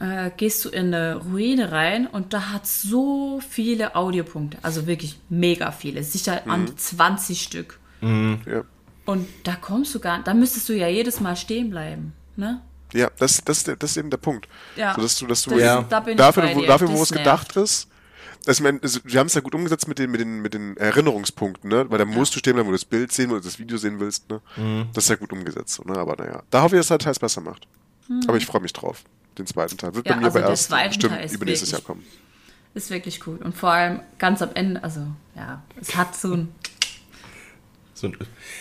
äh, gehst du in eine Ruine rein und da hat so viele Audiopunkte. Also wirklich mega viele. Sicher an 20 Stück. Ja. Und da kommst du gar nicht. Da müsstest du ja jedes Mal stehen bleiben. Ne? Ja, das, das, das ist eben der Punkt. Ja. So, dass du, dass du Das- Ja. da bin ich dafür, bei wo, dir. dafür, Das wo es nervt. gedacht ist, dass man, also, wir haben es ja gut umgesetzt mit den, mit den, mit den Erinnerungspunkten, ne? Weil da musst du stehen bleiben, wo du das Bild sehen, wo du das Video sehen willst, ne? Mhm. Das ist ja gut umgesetzt, so, ne? Aber naja, da hoffe ich, dass der Teil es besser macht. Aber ich freue mich drauf. Den zweiten Teil. Wird. Ja, bei mir also aber der erst zweite bestimmt Teil ist übernächstes Jahr kommen. Ist wirklich cool. Und vor allem ganz am Ende, also ja, es hat so ein. So ein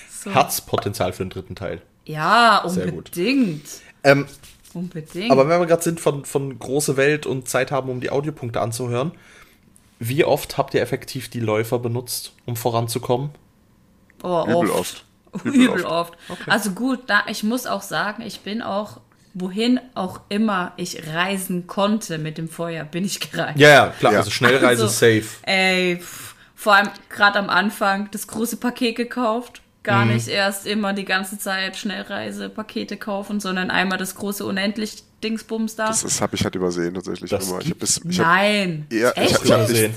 So. Hat's Potenzial für den dritten Teil. Ja, Sehr gut. unbedingt. Ähm, Unbedingt. aber wenn wir gerade sind von, von große Welt und Zeit haben, um die Audiopunkte anzuhören, wie oft habt ihr effektiv die Läufer benutzt, um voranzukommen? oh, Übel oft. Übel, oft. Also gut, da, ich muss auch sagen, ich bin auch, wohin auch immer ich reisen konnte mit dem Feuer, bin ich gereist. Ja, ja, klar, Ja. also Schnellreise Also, safe. Ey, pff, vor allem gerade am Anfang das große Paket gekauft. Gar Mhm. nicht erst immer die ganze Zeit Schnellreisepakete kaufen, sondern einmal das große unendlich Dingsbums da. Das, das habe ich halt übersehen, tatsächlich Das immer. Ich habe gibt's bis, ich hab, Nein. ja, ich, Echt? hab- ich, hab- ich, Übersehen.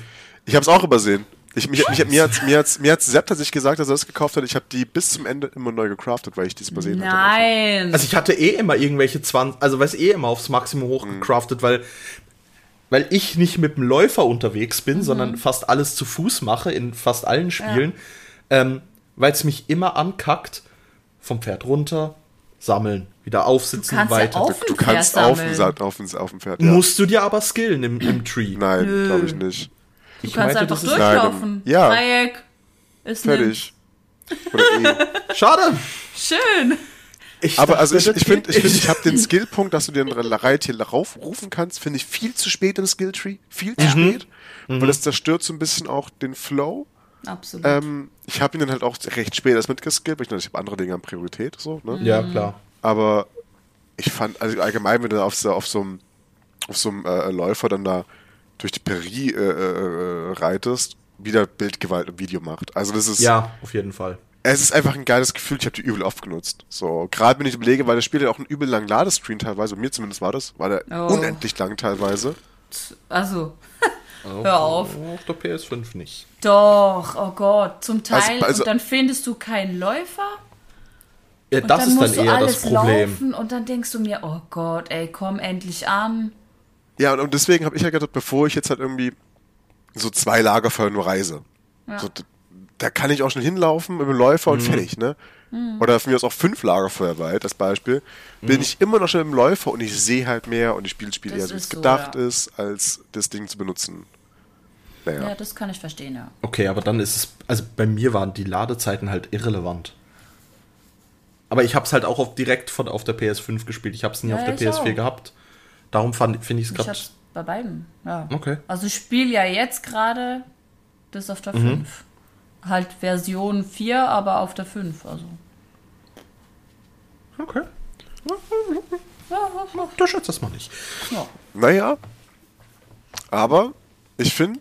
ich habe es auch übersehen. Ich, mich, mich, mir hat mir hat's, mir hat's Sepp tatsächlich gesagt, dass er das gekauft hat. Ich habe die bis zum Ende immer neu gecraftet, weil ich dies übersehen hatte. Nein. Also ich hatte eh immer irgendwelche 20, also weiß eh immer aufs Maximum hochgecraftet, weil weil ich nicht mit dem Läufer unterwegs bin, sondern fast alles zu Fuß mache in fast allen Spielen, ähm, weil es mich immer ankackt, vom Pferd runter, sammeln, wieder aufsitzen, ja weiter. auf- Du Pferd kannst auf auf, auf dem Pferd, ja. Musst du dir aber skillen im, im Tree. Nein, glaube ich nicht. du ich kannst meinte, einfach durchlaufen. Nein, ja. Dreieck. Ist Fertig. Oder eh. Schade. Schön. Ich Aber dachte, also ich, ich finde, ich, find, ich habe den Skillpunkt, dass du den Reittier raufrufen kannst, finde ich viel zu spät im Skilltree. Viel Mhm. zu spät. Weil das zerstört so ein bisschen auch den Flow. Absolut. Ähm, ich habe ihn dann halt auch recht spät erst mitgeskillt, weil ich, ich habe andere Dinge an Priorität. So, ne? Ja, klar. Aber ich fand, also allgemein, wenn du auf so, auf so einem, auf so einem äh, Läufer dann da durch die Prärie äh, äh, reitest, wieder Bildgewalt im Video macht. Also das ist, Ja, auf jeden Fall. es ist einfach ein geiles Gefühl. Ich habe die übel oft genutzt. So, gerade wenn ich überlege, weil das Spiel ja auch einen übel langen Ladescreen teilweise, und mir zumindest war das, war der Oh. unendlich lang teilweise. also, hör auf. Auf der PS5 nicht. Doch, oh Gott, zum Teil. also- und dann findest du keinen Läufer. Ja, Und das dann ist musst dann du eher alles das Problem. laufen und dann denkst du mir, oh Gott, ey, komm endlich an. Ja, und, deswegen habe ich ja gedacht, bevor ich jetzt halt irgendwie so zwei Lagerfeuer nur reise, so, d- da kann ich auch schnell hinlaufen mit dem Läufer Mhm. und fertig, ne? Oder von mir aus auch fünf Lagerfeuer weit, als Beispiel, Mhm. bin ich immer noch schnell mit dem Läufer und ich sehe halt mehr und ich spiele das Spiel eher so, wie es ist so, gedacht ja. ist, als das Ding zu benutzen. Naja. Ja, das kann ich verstehen, ja. Okay, aber dann ist es, also bei mir waren die Ladezeiten halt irrelevant. Aber ich habe es halt auch auf, direkt von auf der PS5 gespielt. Ich habe es nie Ja, auf der ich PS4 auch. gehabt. Darum finde ich es Ich gerade. bei beiden, ja. Okay. Also ich spiele ja jetzt gerade das auf der Mhm. 5. Halt Version 4, aber auf der 5, also. Okay. Du schätzt das mal nicht. Ja. Naja, aber ich finde,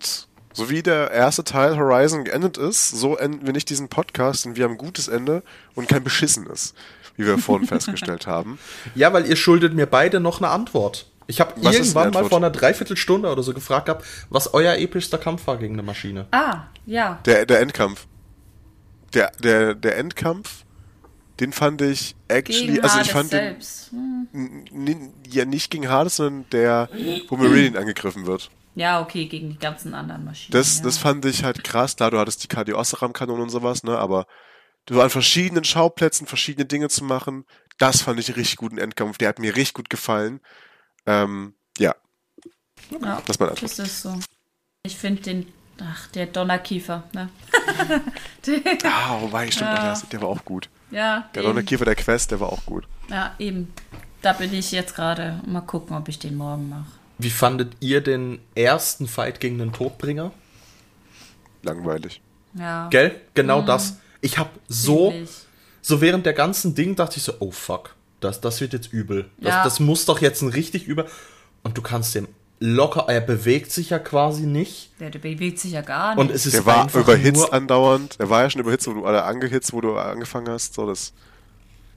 so wie der erste Teil Horizon geendet ist, so enden wir nicht diesen Podcast und wir haben ein gutes Ende und kein beschissenes, wie wir vorhin festgestellt haben. Ja, weil ihr schuldet mir beide noch eine Antwort. Ich habe irgendwann mal vor einer Dreiviertelstunde oder so gefragt gehabt, was euer epischster Kampf war gegen eine Maschine. Ah, ja. Der, der Endkampf. Der, der, der Endkampf, den fand ich actually, Gegen also Hades ich fand den, selbst. Hm. n- n- ja nicht gegen Hades, sondern der, wo Meridian angegriffen wird. Ja, okay, gegen die ganzen anderen Maschinen. Das, ja. das fand ich halt krass. Klar, du hattest die KD-Osram-Kanone und sowas, ne, aber du an verschiedenen Schauplätzen verschiedene Dinge zu machen, das fand ich einen richtig guten Endkampf. Der hat mir richtig gut gefallen. Ähm, ja, ja, das ist Antwort. das ist so. Ich finde den, ach, der Donnerkiefer, ne? Ah, wobei, stimmt, Ja. der, der war auch gut. ja, Der eben. Donnerkiefer der Quest, der war auch gut. Ja, eben. Da bin ich jetzt gerade. Mal gucken, ob ich den morgen mache. Wie fandet ihr den ersten Fight gegen den Todbringer? Langweilig. Ja. Gell? Genau das. Ich habe so, ziemlich. so während der ganzen Ding dachte ich so, oh fuck, das, das wird jetzt übel. Das, Ja. das muss doch jetzt ein richtig übel. Und du kannst dem locker, er bewegt sich ja quasi nicht. Der, der bewegt sich ja gar nicht. Und es ist Der war überhitzt andauernd. Der war ja schon überhitzt, wo du alle angehitzt, wo du angefangen hast. So, das,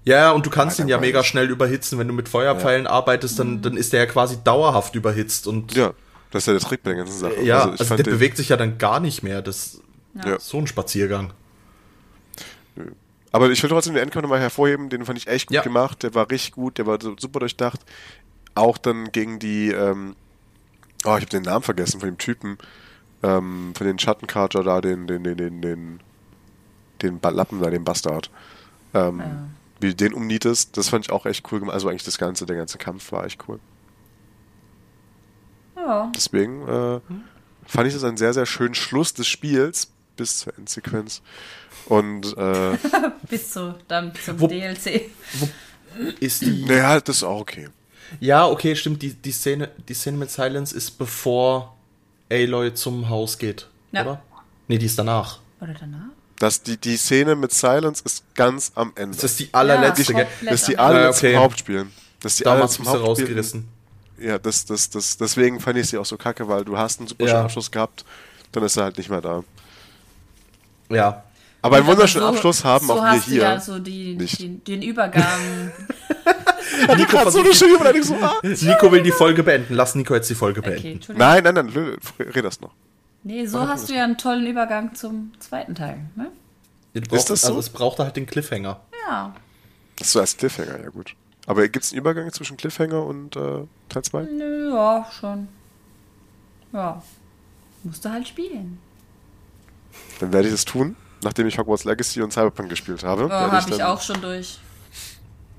Ja, und du kannst ihn ja mega schnell überhitzen. Wenn du mit Feuerpfeilen ja. arbeitest, dann, dann ist der ja quasi dauerhaft überhitzt. Und ja, das ist ja der Trick bei der ganzen Sache. Ja, also, also der bewegt sich ja dann gar nicht mehr. Das ja. so ein Spaziergang. Aber ich will trotzdem den Endkampf nochmal hervorheben, den fand ich echt gut ja. gemacht, der war richtig gut, der war super durchdacht. Auch dann gegen die, ähm, oh, ich habe den Namen vergessen von dem Typen, ähm, von den Schattenkarcher da, den, den, den, den, den, den Lappen da, den Bastard. Ähm, ja. Wie du den umnietest, das fand ich auch echt cool gemacht. Also eigentlich das ganze, der ganze Kampf war echt cool. Ja. Deswegen äh, fand ich das einen sehr, sehr schönen Schluss des Spiels bis zur Endsequenz. Und äh, bis zu dann zum wo, DLC. Wo ist die? Naja, das ist auch okay. Ja, okay, stimmt. Die, die, Szene, die Szene mit Silence ist bevor Aloy zum Haus geht, ja. oder? Nee, die ist danach. Oder danach? Das, die, die Szene mit Silence ist ganz am Ende. Das ist die allerletzte, ja, Das ist die allerletzte okay. Hauptspiel. Das ist die Damals allerletzte rausgerissen. Ja, das, das, das, deswegen fand ich sie auch so kacke, weil du hast einen super ja. Abschluss gehabt, dann ist er halt nicht mehr da. Ja. Aber einen wunderschönen so, Abschluss haben so auch wir hier. Ja, so die, nicht. Den, den Übergang. Nico, so eine schöne so, ah. Nico will die Folge beenden. Lass Nico jetzt die Folge beenden. Okay, nein, nein, nein, red das noch. Nee, so hast du ja einen tollen Übergang zum zweiten Teil, ne? Braucht, ist das so? Also es braucht halt den Cliffhanger. Ja. Das ist so als Cliffhanger, ja gut. Aber gibt es einen Übergang zwischen Cliffhanger und äh, Teil 2? Nö, ja, schon. Ja. Musst du halt spielen. Dann werde ich es tun, nachdem ich Hogwarts Legacy und Cyberpunk gespielt habe. Oh, habe ich, ich auch schon durch.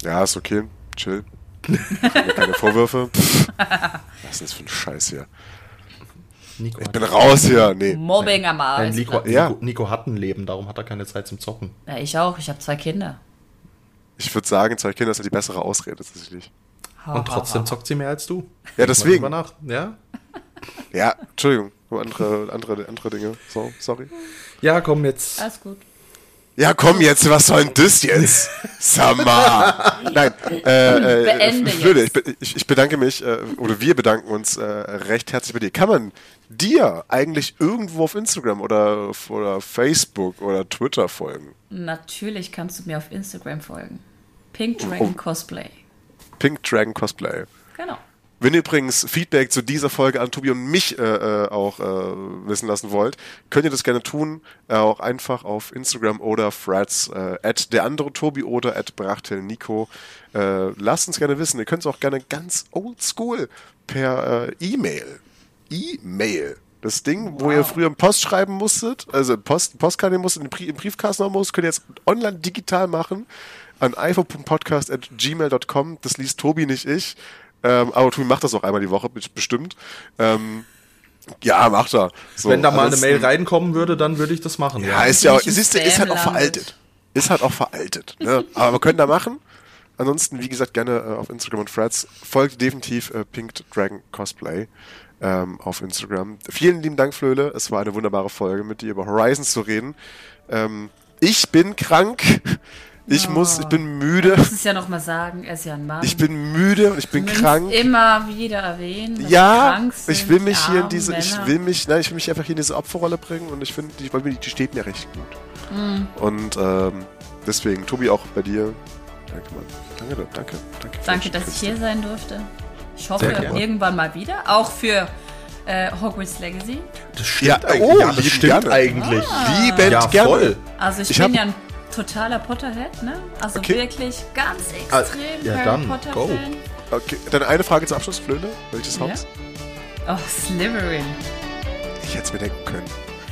Ja, ist okay. Chill. keine Vorwürfe. Was ist das für ein Scheiß hier? Nico ich bin raus hier. Nee. Mobbing am Arsch. Nico, ja. Nico, Nico, hat ein Leben, darum hat er keine Zeit zum Zocken. Ja, ich auch. Ich habe zwei Kinder. Ich würde sagen, zwei Kinder ist ja die bessere Ausrede tatsächlich. Und trotzdem zockt sie mehr als du. Ja, deswegen. Nach. Ja? ja, Entschuldigung. Andere, andere, andere Dinge. So, sorry. Ja, komm jetzt. Alles gut. Ja, komm jetzt, was soll denn das jetzt? Summer. Nein, äh, äh, Beende Flöde, ich, ich, ich, bedanke mich, äh, oder wir bedanken uns äh, recht herzlich bei dir. Kann man dir eigentlich irgendwo auf Instagram oder, oder Facebook oder Twitter folgen? Natürlich kannst du mir auf Instagram folgen. Pink Dragon oh. Cosplay. Pink Dragon Cosplay. Genau. Wenn ihr übrigens Feedback zu dieser Folge an Tobi und mich äh, äh, auch äh, wissen lassen wollt, könnt ihr das gerne tun, äh, auch einfach auf Instagram oder Threads, äh, at der andere Tobi oder at Brachtel Nico. Äh, lasst uns gerne wissen. Ihr könnt es auch gerne ganz oldschool per E-Mail. E-Mail. Das Ding, wow. wo ihr früher Post schreiben musstet, also Post, Postkarte musstet, im Briefkasten haben musstet, könnt ihr jetzt online digital machen an iphone.podcast.gmail.com. Das liest Tobi, nicht ich. Ähm, aber Tobi macht das auch einmal die Woche, bestimmt. Ähm, ja, macht er. So, Wenn da mal eine Mail reinkommen würde, dann würde ich das machen. Ja, ja. ist ja, ist, ist, ist halt auch veraltet. Ist halt auch veraltet. Ne? Aber wir können da machen. Ansonsten, wie gesagt, gerne äh, auf Instagram und Threads. Folgt definitiv äh, Pink Dragon Cosplay ähm, auf Instagram. Vielen lieben Dank, Flöle. Es war eine wunderbare Folge, mit dir über Horizons zu reden. Ähm, ich bin krank. Ich oh. muss, ich bin müde. Du musst es ja noch mal sagen, er ist ja ein Mann. Ich bin müde und ich bin krank. Immer wieder erwähnen. Ja, ich will mich hier in diese, Männer. ich will mich, nein, ich will mich einfach hier in diese Opferrolle bringen und ich finde, die, die steht mir recht gut. Mm. Und ähm, deswegen, Tobi, auch bei dir. Danke, Mann. Danke, danke, danke. Danke, dass ich hier sein durfte. Ich hoffe irgendwann mal wieder, auch für äh, Hogwarts Legacy. Das stimmt ja, eigentlich. Oh, ja, das stimmt gerne. eigentlich. Ah. Liebend ja, gerne. Voll. Also ich, ich bin ja ein totaler Potterhead, ne? Also okay. wirklich ganz ah, extrem ah, ja, Harry Potter go. Fan. Okay, dann eine Frage zum Abschluss, Flöne. Welches ja? Haus? Oh, Slytherin. Ich hätte es mir denken können.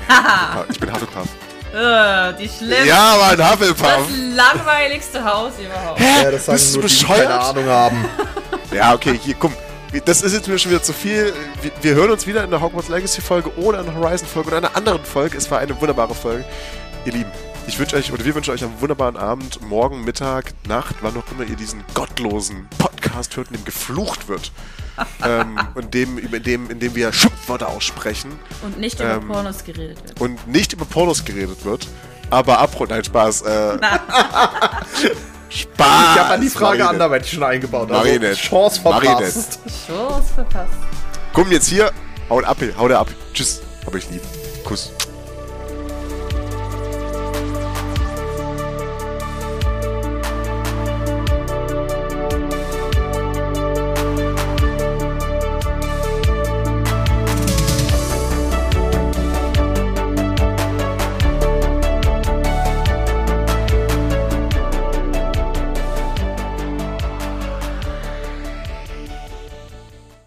ich bin Hufflepuff. Uh, die schlimmste. Ja, Mann, Hufflepuff. Das langweiligste Haus überhaupt. Hä? Ja, das sagen Bist nur bescheuert? die, keine Ahnung haben. ja, okay, hier, komm. Das ist jetzt wieder schon wieder zu viel. Wir, wir hören uns wieder in der Hogwarts Legacy Folge oder in der Horizon Folge oder einer anderen Folge. Es war eine wunderbare Folge. Ihr Lieben, ich wünsche euch, oder wir wünschen euch einen wunderbaren Abend, morgen, Mittag, Nacht, wann auch immer ihr diesen gottlosen Podcast hört, in dem geflucht wird. Ähm, und dem, in, dem, in dem wir Schimpfwörter aussprechen. Und nicht über ähm, Pornos geredet wird. Und nicht über Pornos geredet wird. Aber apro, nein, Spaß. Äh, Spaß! Ich habe an die Frage Marinette. anderweitig schon eingebaut. Also Marinette. Chance verpasst. Marinette. Chance verpasst. Komm jetzt hier, haut ab, haut ab. Tschüss, hab ich lieb. Kuss.